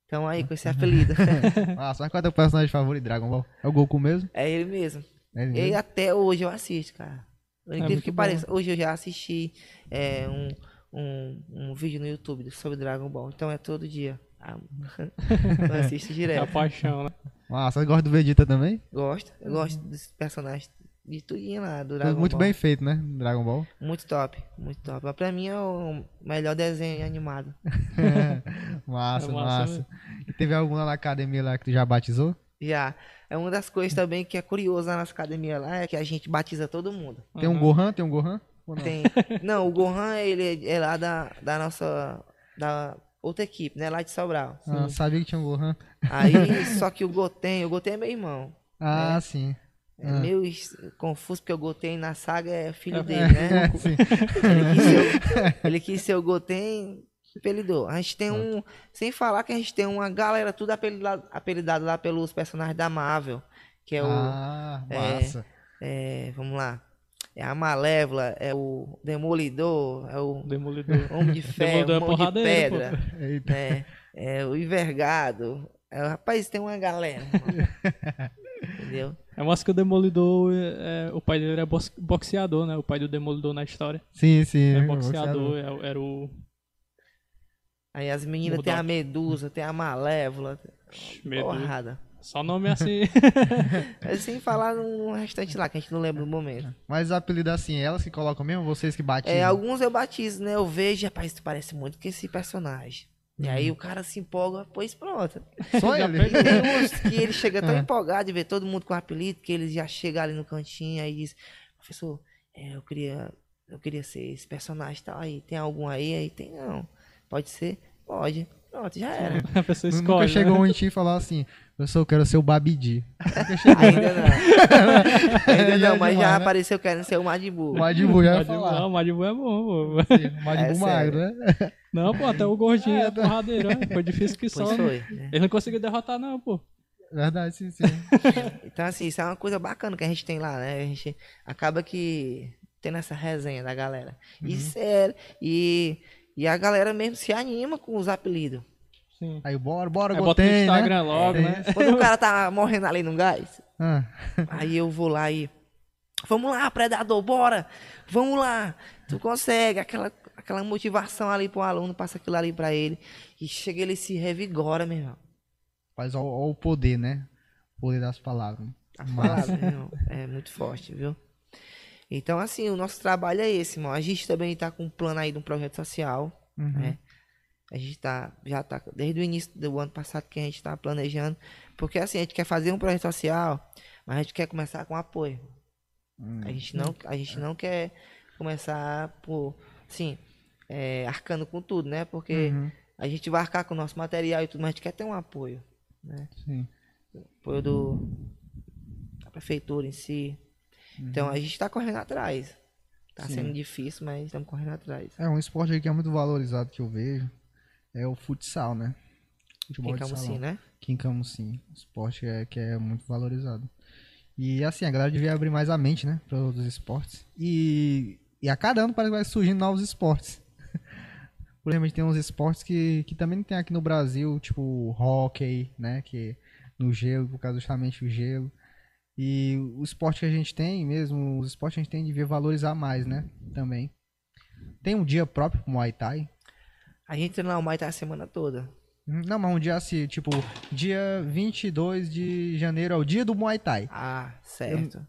estamos aí com esse apelido. Nossa, mas qual é teu personagem favorito de Dragon Ball? É o Goku mesmo? é ele mesmo. É ele E mesmo? até hoje eu assisto, cara. Incrível muito que bom. pareça. Hoje eu já assisti é, um, um, um vídeo no YouTube sobre Dragon Ball. Então é todo dia. Ah, eu assisto É a direto. paixão, né? Nossa, você gosta do Vegeta também? Gosto. Eu gosto desses personagens de tudinho lá do Dragon muito Ball. bem feito, né? Dragon Ball. Muito top. Muito top. Mas pra mim é o melhor desenho animado. massa, É massa massa. E teve alguma na academia lá que tu já batizou? Já. É uma das coisas também que é curioso na nossa academia lá, é que a gente batiza todo mundo. Tem um Uhum. Gohan? Tem um Gohan? Ou não? Tem. Não, o Gohan, ele é lá da, da nossa. Da outra equipe, né? Lá de Sobral. Ah, sabia que tinha um Gohan. Aí, só que o Goten, o Goten é meu irmão. Ah, sim. É Ah. meio confuso, porque o Goten na saga é filho É, dele, né? sim. Ele quis ser o, ele quis ser o Goten, apelidou. A gente tem um. Sem falar que a gente tem uma galera tudo apelidado, apelidado lá pelos personagens da Marvel. Que é o. Ah, é, massa. é, vamos lá. É a Malévola, é o Demolidor, é o Demolidor. Homem de Ferro, Demolidor é Mão de. Pedra, Eita. é, é o Envergado. É, rapaz, tem uma galera. Entendeu? É mais que o Demolidor, é, é, o pai dele era box- boxeador, né? O pai do Demolidor na história. Sim, sim. É viu? boxeador, é- era o. Aí as meninas tem a Medusa, tem a Malévola. Medusa. Porrada. Só nome assim. Sem falar no restante lá, que a gente não lembra do momento. Mas o apelido assim, elas que colocam mesmo? Vocês que batizam? É, alguns eu batizo, né? Eu vejo, rapaz, tu parece muito com esse personagem. E aí o cara se empolga, pois pronto. Só ele? E tem uns que ele chega tão É. empolgado de ver todo mundo com apelido, que ele já chega ali no cantinho aí diz, professor, é, eu queria. Eu queria ser esse personagem e tal. Aí tem algum aí? Aí tem não. Pode ser? Pode. Pronto, já era. a pessoa Nunca escolhe. chegou né? um em ti e falou assim, eu sou, eu quero ser o Babidi. Ainda não. Ainda é não, mas já né? apareceu querendo ser o Madibu. O Madibu já ia Madibu, falar. não, Madibu é bom, pô. Sim, o Madibu É magro, né? Não, pô, até o gordinho é porradeiro, né? Foi difícil que só. Pois foi. né? Ele não conseguiu derrotar, não, pô. Verdade, sim, sim. Então, assim, isso é uma coisa bacana que a gente tem lá, né? A gente acaba que tendo essa resenha da galera. E sério. E, e a galera mesmo se anima com os apelidos. Sim. Aí, bora, bora, Aí bota no Goten, Instagram né? logo, É né? Quando o cara tá morrendo ali no gás, Ah, aí eu vou lá e. Vamos lá, predador, bora! Vamos lá! Tu consegue! Aquela, aquela motivação ali pro aluno, passa aquilo ali pra ele. E chega ele se revigora, meu irmão. Mas ó, ó o poder, né? O poder das palavras. A Massa. palavra, meu irmão, é muito forte, viu? Então, assim, o nosso trabalho é esse, irmão. A gente também tá com um plano aí de um projeto social, Uhum. né? A gente tá, já tá, desde o início do ano passado que a gente tá planejando. Porque, assim, a gente quer fazer um projeto social, mas a gente quer começar com apoio. Hum. A gente não, a gente não quer começar por, assim, é, arcando com tudo, né? Porque Uhum. a gente vai arcar com o nosso material e tudo, mas a gente quer ter um apoio, né? Sim. Apoio do, da prefeitura em si, Então a gente tá correndo atrás. Tá Sim. sendo difícil, mas estamos correndo atrás. É um esporte aí que é muito valorizado que eu vejo. É o futsal, né? Futebol de Ficamos salão. né? Aqui em Camusim. Esporte é, que é muito valorizado. E assim, a galera devia abrir mais a mente, né? Para outros esportes. E, e a cada ano parece que vai surgindo novos esportes. Por exemplo, a gente tem uns esportes que, que também não tem aqui no Brasil, tipo o hockey, né? Que no gelo, por causa justamente do gelo. E o esporte que a gente tem mesmo, os esportes que a gente tem devia valorizar mais, né? Também. Tem um dia próprio pro Muay Thai? A gente treina o Muay Thai a semana toda. Não, mas um dia assim, tipo, dia 22 de janeiro é o dia do Muay Thai. Ah, certo.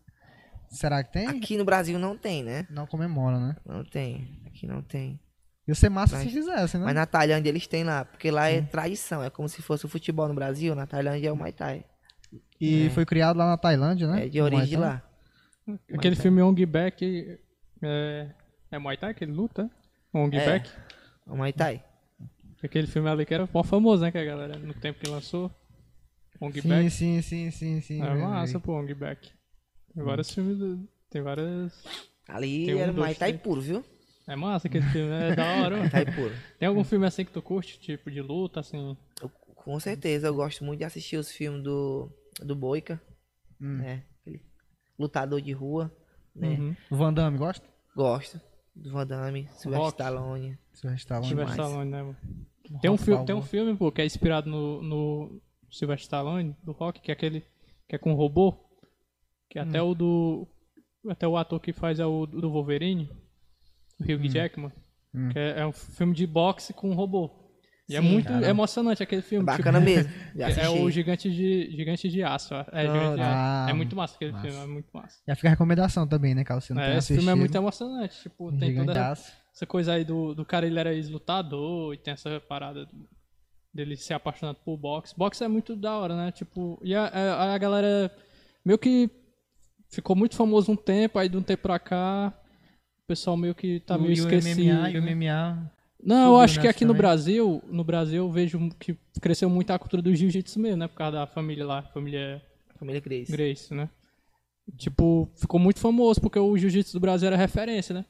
Será que tem? Aqui no Brasil não tem, né? Não comemora, né? Não tem. Aqui não tem. Ia ser massa Mas- se fizesse, né? Mas na Tailândia eles têm lá, porque lá é tradição. É como se fosse o futebol no Brasil, na Tailândia é o Muay Thai. E foi criado lá na Tailândia, né? É de origem de lá. Aquele filme Ong Bak é, é Muay Thai que ele luta? Ong É. Bak? O Muay Thai. Aquele filme ali que era mó famoso, né? Que a galera, no tempo que lançou. Ong Sim, Bak. sim, sim, sim, sim. É massa, pô, Ong Bak. Tem vários filmes, do- tem várias... Ali Tem um, era dois, Muay Thai três. puro, viu? É massa aquele filme, é da hora. Muay. Thai puro. Tem algum filme assim que tu curte, tipo, de luta, assim? Eu- com certeza, eu gosto muito de assistir os filmes do, do Boica, Hum. né? Aquele lutador de rua, né? Uhum. O Van Damme gosta? Gosto. Do Van Damme, Sylvester. Stallone. Sylvester Stallone. Sylvester. Stallone, né, mano? Tem um, filme, tem um filme, pô, que é inspirado no, no Sylvester Stallone, do Rock, que é aquele que é com robô, que até Hum. o do até o ator que faz é o do Wolverine, o Hugh Jackman, Hum. que é, é um filme de boxe com um robô. E é Sim. muito Caramba. emocionante aquele filme. tipo, Bacana mesmo. Já é o Gigante de Gigante de Aço. É, Gigante de Ah, Aço. é muito massa aquele massa. filme, é muito massa. Já fica a recomendação também, né, caso você não É, esse filme é assistido. muito emocionante, tipo, tem toda Gigantaço. essa coisa aí do, do cara, ele era ex-lutador e tem essa parada do- dele ser apaixonado por boxe. Boxe é muito da hora, né? Tipo, e a, a, a galera meio que ficou muito famoso um tempo, aí de um tempo pra cá, o pessoal meio que tá meio e o esquecido. MMA, e o né? MMA Não, eu acho que aqui no também. Brasil, no Brasil eu vejo que cresceu muito a cultura do jiu-jitsu mesmo, né? Por causa da família lá, família Família Grace. Grace, né? Tipo, ficou muito famoso porque o jiu-jitsu do Brasil era referência, né?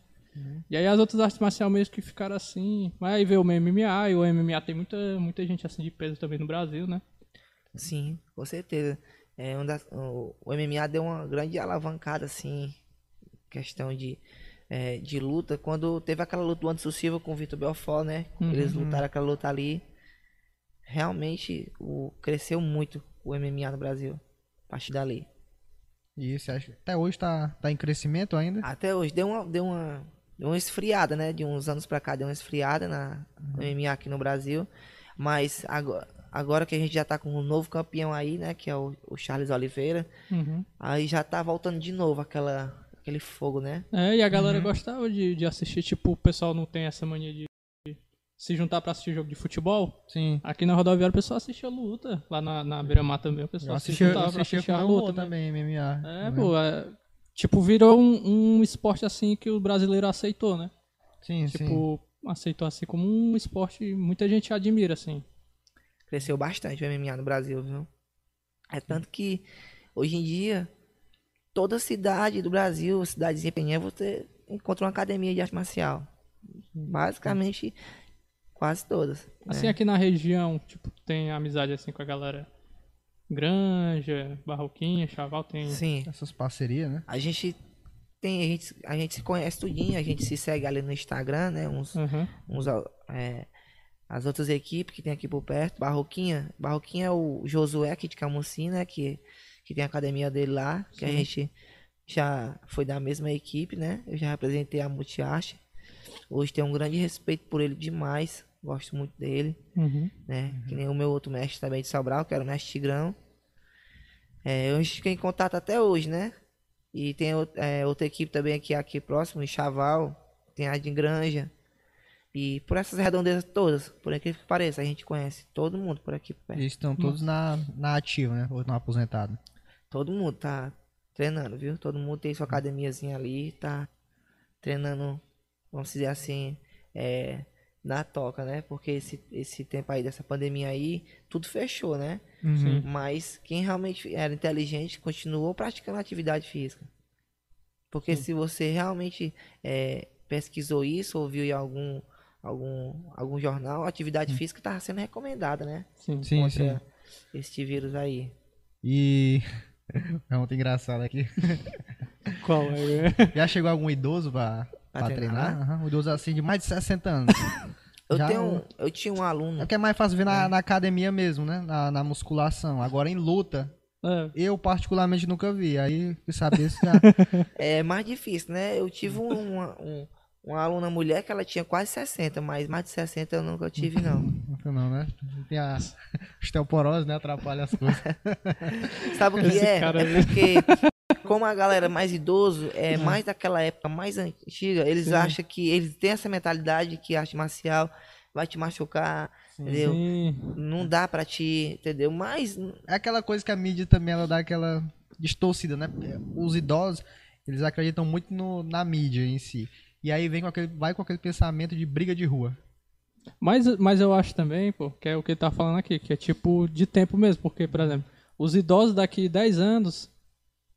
E aí as outras artes marciais mesmo que ficaram assim. Mas aí veio o MMA, e o MMA tem muita, muita gente assim de peso também no Brasil, né? Sim, com certeza. É, um das- o, o MMA deu uma grande alavancada, assim, questão de, é, de luta. Quando teve aquela luta do Anderson Silva com o Vitor Belfort, né? Uhum. Eles lutaram aquela luta ali. Realmente o, cresceu muito o MMA no Brasil. A partir dali. Isso, acho que até hoje tá, tá em crescimento ainda. Até hoje deu uma, deu uma, deu uma esfriada, né? De uns anos pra cá deu uma esfriada na no MMA aqui no Brasil. Mas agora, agora que a gente já tá com um novo campeão aí, né? Que é o, o Charles Oliveira. Uhum. Aí já tá voltando de novo aquela, aquele fogo, né? É, e a galera Uhum. gostava de, de assistir, tipo, o pessoal não tem essa mania de se juntar pra assistir jogo de futebol. Sim. Aqui na rodoviária o pessoal assistia luta. Lá na, na Beira-Mar também o pessoal se assisti, eu juntava pra assisti assistir a luta. né? também, MMA. É, pô, é, tipo, virou um, um esporte assim que o brasileiro aceitou, né? Sim, sim. Tipo, aceitou assim como um esporte muita gente admira, assim. Cresceu bastante o MMA no Brasil, viu? É tanto que hoje em dia, toda cidade do Brasil, cidadezinha pequenininha, você encontra uma academia de arte marcial. Basicamente, quase todas. Assim, né? aqui na região, tipo, tem amizade assim com a galera Granja, Barroquinha, Chaval, tem... Sim. Essas parcerias, né? A gente tem, a gente, a gente se conhece tudinho, a gente se segue ali no Instagram, né? Uns, Aham. uns é, as outras equipes que tem aqui por perto. Barroquinha, Barroquinha é o Josué aqui de Camusim, né? Que, que tem a academia dele lá, que a Sim. gente já foi da mesma equipe, né? Eu já representei a Multiarte. Hoje tenho um grande respeito por ele demais. Gosto muito dele, Uhum. né? Que nem o meu outro mestre também de Sobral, que era o mestre Tigrão. É, a gente fica em contato até hoje, né? E tem é, outra equipe também aqui, aqui próximo, em Chaval. Tem a de Granja. E por essas redondezas todas, por incrível que pareça, a gente conhece todo mundo por aqui perto. Eles estão todos na, na ativa, né? Ou no aposentado. Todo mundo tá treinando, viu? Todo mundo tem sua academiazinha ali, tá treinando, vamos dizer assim, é, na toca, né? Porque esse, esse tempo aí dessa pandemia aí, tudo fechou, né? Sim. Mas quem realmente era inteligente continuou praticando atividade física. Porque se você realmente é, pesquisou isso, ouviu em algum, algum, algum jornal, atividade física está sendo recomendada, né? Sim. Sim, Contra sim. este vírus aí. E. É muito engraçado aqui. Qual é? Já chegou algum idoso pra, Pra pra treinar? treinar? Aham, Um idoso assim de mais de 60 anos. Eu, Já tenho, um- eu tinha um aluno. É porque é mais fácil ver na, na academia mesmo, né? Na, na musculação. Agora em luta, É, eu particularmente nunca vi. Aí, saber se já. É mais difícil, né? Eu tive um- um, uma aluna mulher que ela tinha quase 60, mas mais de 60 eu nunca tive, não. Nunca não, né? Tem a osteoporose, né? Atrapalha as coisas. Sabe o que Esse é? cara É porque, como a galera mais idoso, é mais daquela época mais antiga, eles Sim. acham que eles têm essa mentalidade que arte marcial vai te machucar, entendeu? sim. Não dá pra te, entendeu? Mas É aquela coisa que a mídia também ela dá aquela distorcida, né? Os idosos, eles acreditam muito no, na mídia em si. E aí vem com aquele, vai com aquele pensamento de briga de rua. Mas, mas eu acho também, pô, que é o que ele tá falando aqui, que é tipo de tempo mesmo, porque, por exemplo, os idosos daqui 10 anos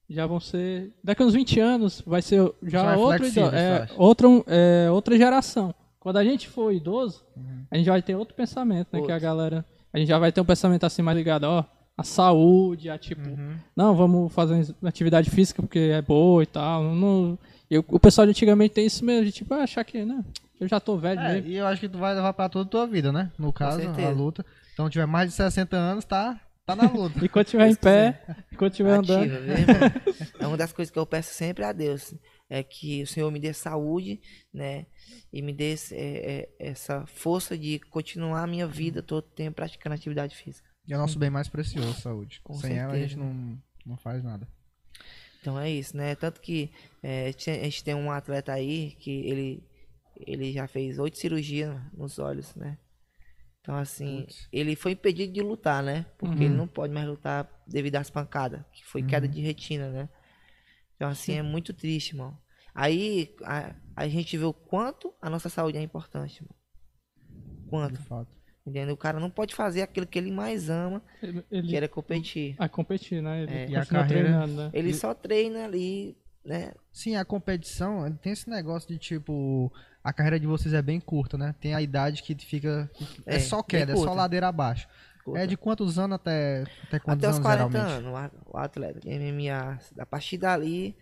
já vão ser. Daqui uns 20 anos vai ser já mais outro idoso, é, outra, é, outra geração. Quando a gente for idoso, Uhum. a gente vai ter outro pensamento, né? Que a Outro. galera. A gente já vai ter um pensamento assim mais ligado, ó, a saúde, a tipo, Uhum. não, vamos fazer uma atividade física porque é boa e tal. Não, e o- o pessoal de antigamente tem isso mesmo, de tipo, ah, achar que, né? Eu já tô velho É, mesmo. e eu acho que tu vai levar pra toda a tua vida, né? No caso, a certeza. luta. Então, tiver mais de 60 anos, tá, tá na luta. Enquanto estiver em pé, enquanto estiver andando. ativa, viu, irmão? É uma das coisas que eu peço sempre a Deus. É que o Senhor me dê saúde, né? E me dê é, é, essa força de continuar a minha vida todo tempo praticando atividade física. E é o nosso bem mais precioso, saúde. Com Sem ela, a gente certeza. não, não faz nada. Então é isso, né? Tanto que é, a gente tem um atleta aí que ele, ele já fez oito cirurgias nos olhos, né? Então, assim, Putz. ele foi impedido de lutar, né? Porque Uhum. ele não pode mais lutar devido às pancadas, que foi queda de retina, né? Então, assim, é muito triste, irmão. Aí a, a gente vê o quanto a nossa saúde é importante. De Quanto, fato. Entendeu? O cara não pode fazer aquilo que ele mais ama, Ele, ele que era competir. a competir, né? Ele É. E a carreira- treinando, né? Ele só treina ali, né? Sim, a competição tem esse negócio de tipo. A carreira de vocês é bem curta, né? Tem a idade que fica. É, É, só queda, é só curta. ladeira abaixo. É de quantos anos até, até quantos Até os anos 40 geralmente? anos, o atleta de MMA. A partir dali,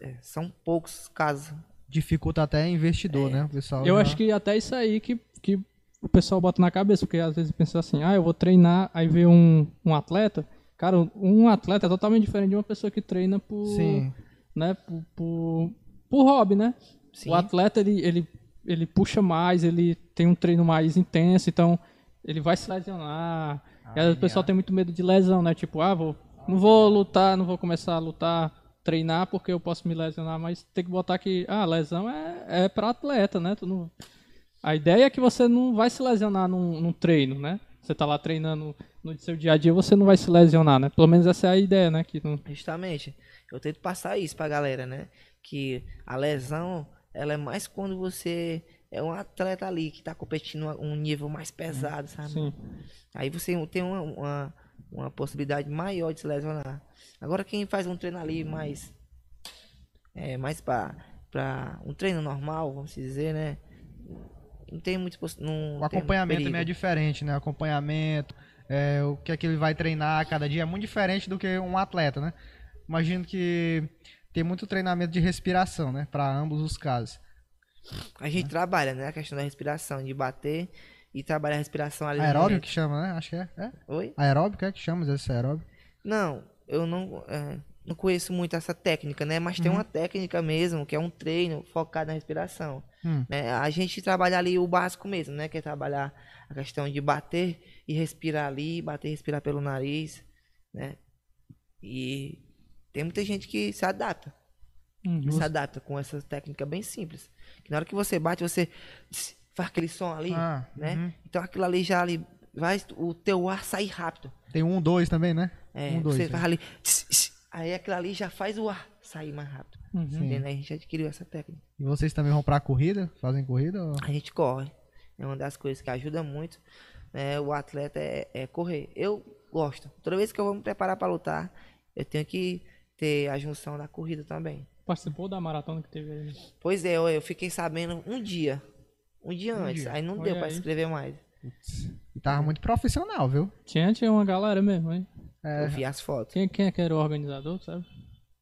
é, são poucos casos. Dificulta até investidor, né? O pessoal Eu já- acho que até isso aí que, que o pessoal bota na cabeça, porque às vezes pensa assim, ah, eu vou treinar, aí vê um, um atleta. Cara, um atleta é totalmente diferente de uma pessoa que treina por, Sim. né, por, por, por hobby, né? Sim. O atleta, ele, ele, ele puxa mais, ele tem um treino mais intenso, então ele vai se lesionar. e às vezes o pessoal tem muito medo de lesão, né? Tipo, ah, vou, não vou lutar, não vou começar a lutar, treinar porque eu posso me lesionar, mas tem que botar que, ah, lesão é, é pra atleta, né? Tu não... A ideia é que você não vai se lesionar num, num treino, né? Você tá lá treinando no seu dia a dia, você não vai se lesionar, né? Pelo menos essa é a ideia, né? Que não... Justamente. Eu tento passar isso pra galera, né? Que a lesão, ela é mais quando você é um atleta ali que tá competindo a um nível mais pesado, sabe? Sim. Aí você tem uma, uma, uma possibilidade maior de se lesionar. Agora quem faz um treino ali mais. É, mais pra, pra um treino normal, vamos dizer, né? Não tem muito. Não O acompanhamento também é diferente, né? O acompanhamento, é, o que é que ele vai treinar cada dia é muito diferente do que um atleta, né? Imagino que tem muito treinamento de respiração, né? Para ambos os casos. A gente trabalha, né? A questão da respiração, de bater e trabalhar a respiração ali. momento. que chama, né? Acho que é. é? Oi? Aeróbico é que chama, esse aeróbio. Não, eu não, é, não conheço muito essa técnica, né? Mas tem uma técnica mesmo, que é um treino focado na respiração. Hum. né? A gente trabalha ali o básico mesmo, né? Que é trabalhar a questão de bater e respirar ali, bater e respirar pelo nariz, né? E tem muita gente que se adapta, Uhum. se adapta com essa técnica bem simples. Que na hora que você bate, você faz aquele som ali, Ah, né? uhum. Então aquilo ali já ali vai o teu ar sair rápido. Tem um, dois também, né? É, um, dois. você é. faz ali, aí aquilo ali já faz o ar sair mais rápido. Uhum. Entendeu? A gente adquiriu essa técnica. E vocês também vão pra corrida? Fazem corrida? ou- A gente corre. É uma das coisas que ajuda muito. né, o atleta é, é correr. Eu gosto. Toda vez que eu vou me preparar para lutar, eu tenho que ter a junção da corrida também. participou da maratona que teve aí. né? Pois é, eu, eu fiquei sabendo um dia. Um dia Um antes. dia. Aí não Olha deu pra aí. escrever mais. Putz. E tava muito profissional, viu? Tinha, tinha uma galera mesmo, hein? É, Eu vi as fotos. Quem, quem é que era o organizador, sabe?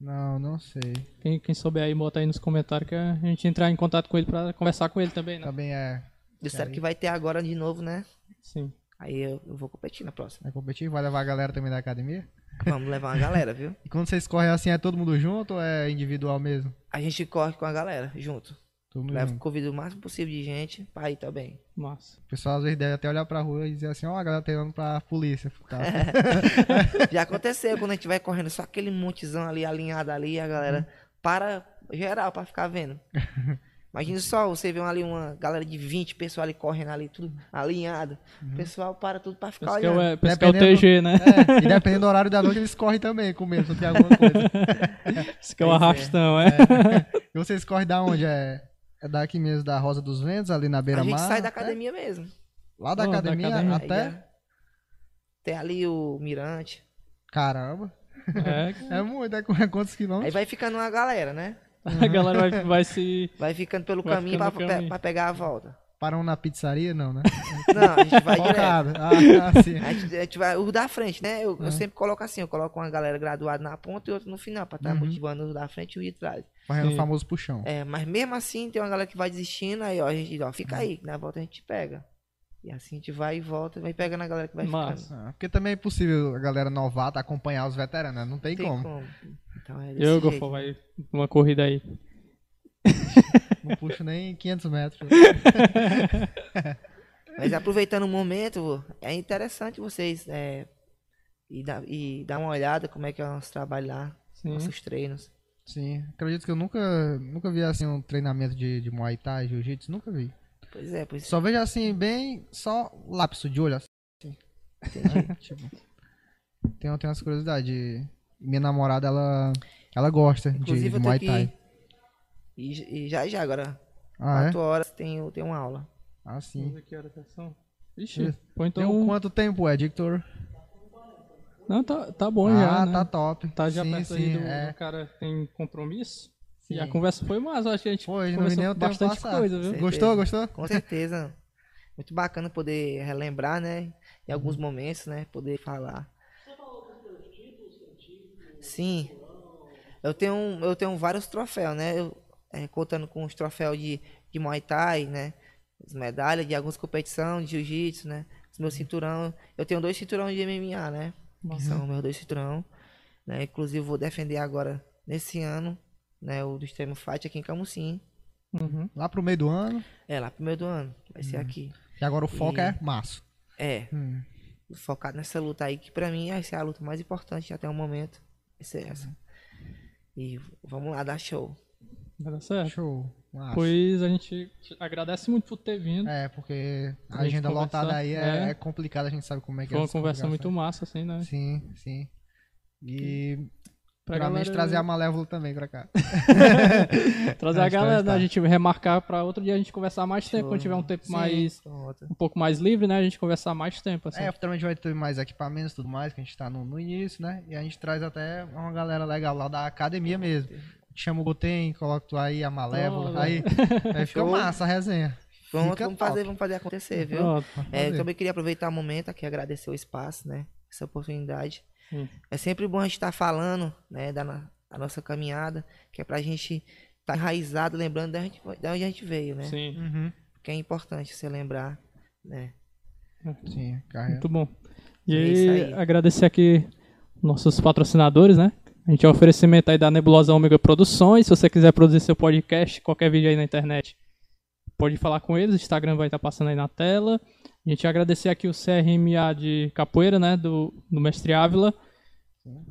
Não, não sei. Quem, quem souber aí, bota aí nos comentários que a gente entrar em contato com ele pra conversar com ele também, né? Também é, Disseram que vai ter agora de novo, né? Sim. Aí eu, eu vou competir na próxima. é competitivo, vai levar a galera também da academia. Vamos levar uma galera, viu? E quando vocês correm assim, é todo mundo junto ou é individual mesmo? A gente corre com a galera junto. Mundo Leva, junto. convido o máximo possível de gente pra ir também. Massa. O pessoal às vezes deve até olhar pra rua e dizer assim, ó, a galera tá indo pra polícia. Tá? Já aconteceu quando a gente vai correndo só aquele montezão ali alinhado ali, a galera para geral pra ficar vendo. Imagina só, você vê ali uma galera de 20 pessoas ali correndo ali, tudo alinhado. O pessoal para tudo pra ficar Pensa que é o, olhando. é, pensa é o Dependendo- TG, né? É, e dependendo do horário da noite, eles correm também com medo de alguma coisa. Isso que é o Pois é. arrastão, é. E vocês correm da onde? É, é daqui mesmo, da Rosa dos Ventos, ali na A beira-mar? gente sai da É? academia mesmo. Lá da Oh, da academia, academia. Aí até? Tem ali o mirante. Caramba. É, É muito, é é quantos Aí quilômetros? vai ficando uma galera, né? a galera vai, vai se. Vai ficando pelo Vai caminho ficando pra, caminho. pra pegar a volta. Param na pizzaria? Não, né? Não, a gente vai direto. Ah, sim. A gente, a gente vai, os da frente, né? Eu, É. eu sempre coloco assim, eu coloco uma galera graduada na ponta e outra no final, pra estar Uhum. motivando os da frente e os de trás. Fazendo o Sim. famoso puxão. É, mas mesmo assim tem uma galera que vai desistindo, aí ó, a gente, ó, fica aí, que na volta a gente pega. E assim a gente vai e volta e vai pegando a galera que vai Massa. ficando. Ah, porque também é impossível a galera novata acompanhar os veteranos, né? Não tem, Tem como. como. Então é Eu. Gofo, vai uma corrida aí. Não puxo nem 500 metros. Mas aproveitando o momento, é interessante vocês é, e, dar, e dar uma olhada como é que é o nosso trabalho lá, Sim. nossos treinos. Sim, acredito que eu nunca, nunca vi assim um treinamento de, de Muay Thai, Jiu-Jitsu, nunca vi. Pois é, pois Só vejo assim, bem, só lapso de olho, assim. entendi. tipo, tem, tem umas curiosidades. Minha namorada, ela, ela gosta de, Inclusive de tô Muay. Thai. E, e já já agora, Ah, é? 4 horas tem, tem uma aula. Ah, Vamos sim. ver que hora que são. Ixi, Isso. põe Tem então. um quanto tempo é, Victor? Não, tá, tá bom ah, já. né? tá top. Tá já sim, perto sim, aí do, é. do cara tem compromisso. E Sim. a conversa foi massa, eu acho que a gente Foi, não conversou nem o tempo bastante passar. coisa, viu? Gostou, gostou? Com certeza. Muito bacana poder relembrar, né? Em alguns Uhum. momentos, né? Poder falar. Sim. Eu tenho, eu tenho vários troféus, né? Eu, é, contando com os troféus de, de Muay Thai, né? As medalhas de algumas competições, de Jiu-Jitsu, né? Os meus cinturão. Eu tenho dois cinturões de MMA, né? Que Massa. são meus dois cinturão. Né? Inclusive vou defender agora, nesse ano, né? O do Extremo Fight aqui em Camusim. Uhum. Lá pro meio do ano. É, lá primeiro do ano. Vai Uhum. ser aqui. E agora o foco E- é maço. É, Hum. focado nessa luta aí, que pra mim essa é a luta mais importante até o momento. Vai ser essa. E vamos lá, dar show. Vai dar certo. Show. Maço. Pois a gente te agradece muito por ter vindo. É, porque a agenda lotada aí é, É. é complicada, a gente sabe como é que Foi é. uma essa conversa muito massa, assim, né? Sim, sim. E Pra galera- trazer a Malévola também pra cá. Trazer a galera, né? tá. A gente remarcar pra outro dia a gente conversar mais tempo, Show. quando tiver um tempo Sim. mais. Um pouco mais livre, né? A gente conversar mais tempo, assim. É, futuramente vai ter mais equipamentos e tudo mais, que a gente tá no, no início, né? E a gente traz até uma galera legal lá da academia mesmo. Chama o Goten, coloca tu aí, a Malévola, Oh, aí, aí fica Show. massa a resenha. Pronto, Fica vamos top. fazer, vamos fazer acontecer, viu? Pronto. É, fazer. também queria aproveitar o momento aqui e agradecer o espaço, né? Essa oportunidade. Sim. É sempre bom a gente estar falando, né, da, na- da nossa caminhada, que é pra gente estar enraizado, lembrando da, gente, da onde a gente veio, né? Sim, Uhum. Que é importante você lembrar, né? Sim, carrega. muito bom. E É aí. agradecer aqui nossos patrocinadores, né? A gente é um oferecimento aí da Nebulosa Ômega Produções. Se você quiser produzir seu podcast, qualquer vídeo aí na internet, pode falar com eles. O Instagram vai estar passando aí na tela. A gente agradecer aqui o CRMA de Capoeira, né? Do, do Mestre Ávila.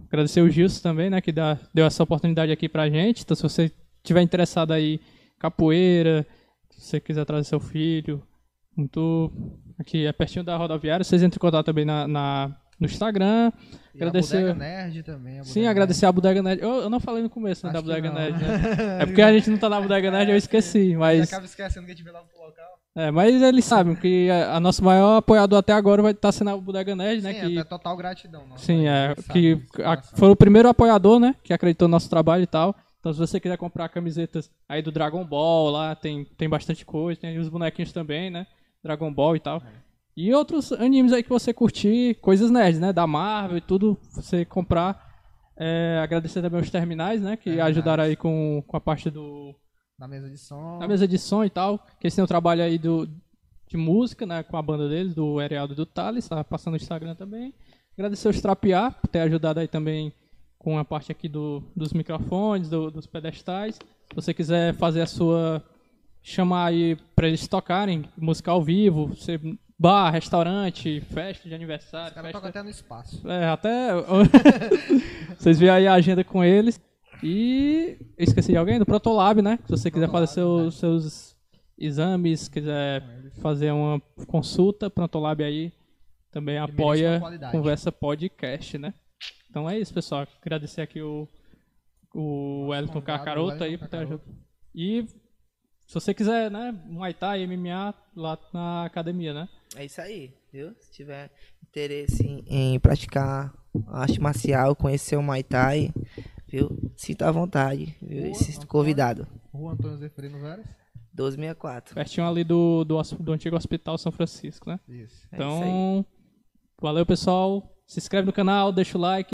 Agradecer o Gilson também, né? Que dá, deu essa oportunidade aqui pra gente. Então, se você tiver interessado aí capoeira, se você quiser trazer seu filho, muito aqui é pertinho da rodoviária. Vocês entram em contato também na, na- no Instagram. E Agradecer- A Bodega Nerd também. a Sim, Bodega agradecer a Bodega Nerd. Eu, eu não falei no começo né, da Acho Bodega. Nerd, né? É porque a gente não tá na Bodega Nerd, eu esqueci. Nerd. Mas, acaba esquecendo que a gente vê lá pro local. é, mas eles sabem que a, a nosso maior apoiador até agora vai estar sendo a Bodega Nerd, né? Sim, que, até total gratidão. nossa, sim, é, que a- foi o primeiro apoiador, né? Que acreditou no nosso trabalho e tal. Então, se você quiser comprar camisetas aí do Dragon Ball, lá tem, tem bastante coisa, tem os bonequinhos também, né? Dragon Ball e tal. E outros animes aí que você curtir, coisas nerds, né? Da Marvel e tudo, você comprar. É, agradecer também aos terminais, né? Que Terminais. ajudaram aí com, com a parte do, Na mesa de som. na mesa de som e tal, que eles têm o trabalho aí do, de música, né, com a banda deles, do Erialdo e do Thales, tá passando no Instagram também. Agradecer os Trapear por ter ajudado aí também com a parte aqui do, dos microfones, do- dos pedestais. Se você quiser fazer a sua. chamar aí pra eles tocarem, música ao vivo, você, bar, restaurante, festa de aniversário, Os caras festa até no espaço. é, até. Vocês veem aí a agenda com eles. E. eu Esqueci de alguém? Do Protolab, né? Se você quiser fazer seus, seus exames, quiser fazer uma consulta, Protolab aí também apoia. Conversa Podcast, né? Então é isso, pessoal. Agradecer aqui o, o Wellington Cacaroto aí por ter ajudado. E se você quiser, né? Muay Thai, MMA lá na academia, né? É isso aí, viu? Se tiver interesse em, em praticar arte marcial, conhecer o Muay Thai, viu? Sinta à vontade, viu? Boa, E se Antônio. convidado. Rua Antônio Zeferino Veras. 1264. Pertinho ali do, do, do antigo Hospital São Francisco, né? Isso. É isso aí. Então, valeu pessoal. Se inscreve no canal, deixa o like.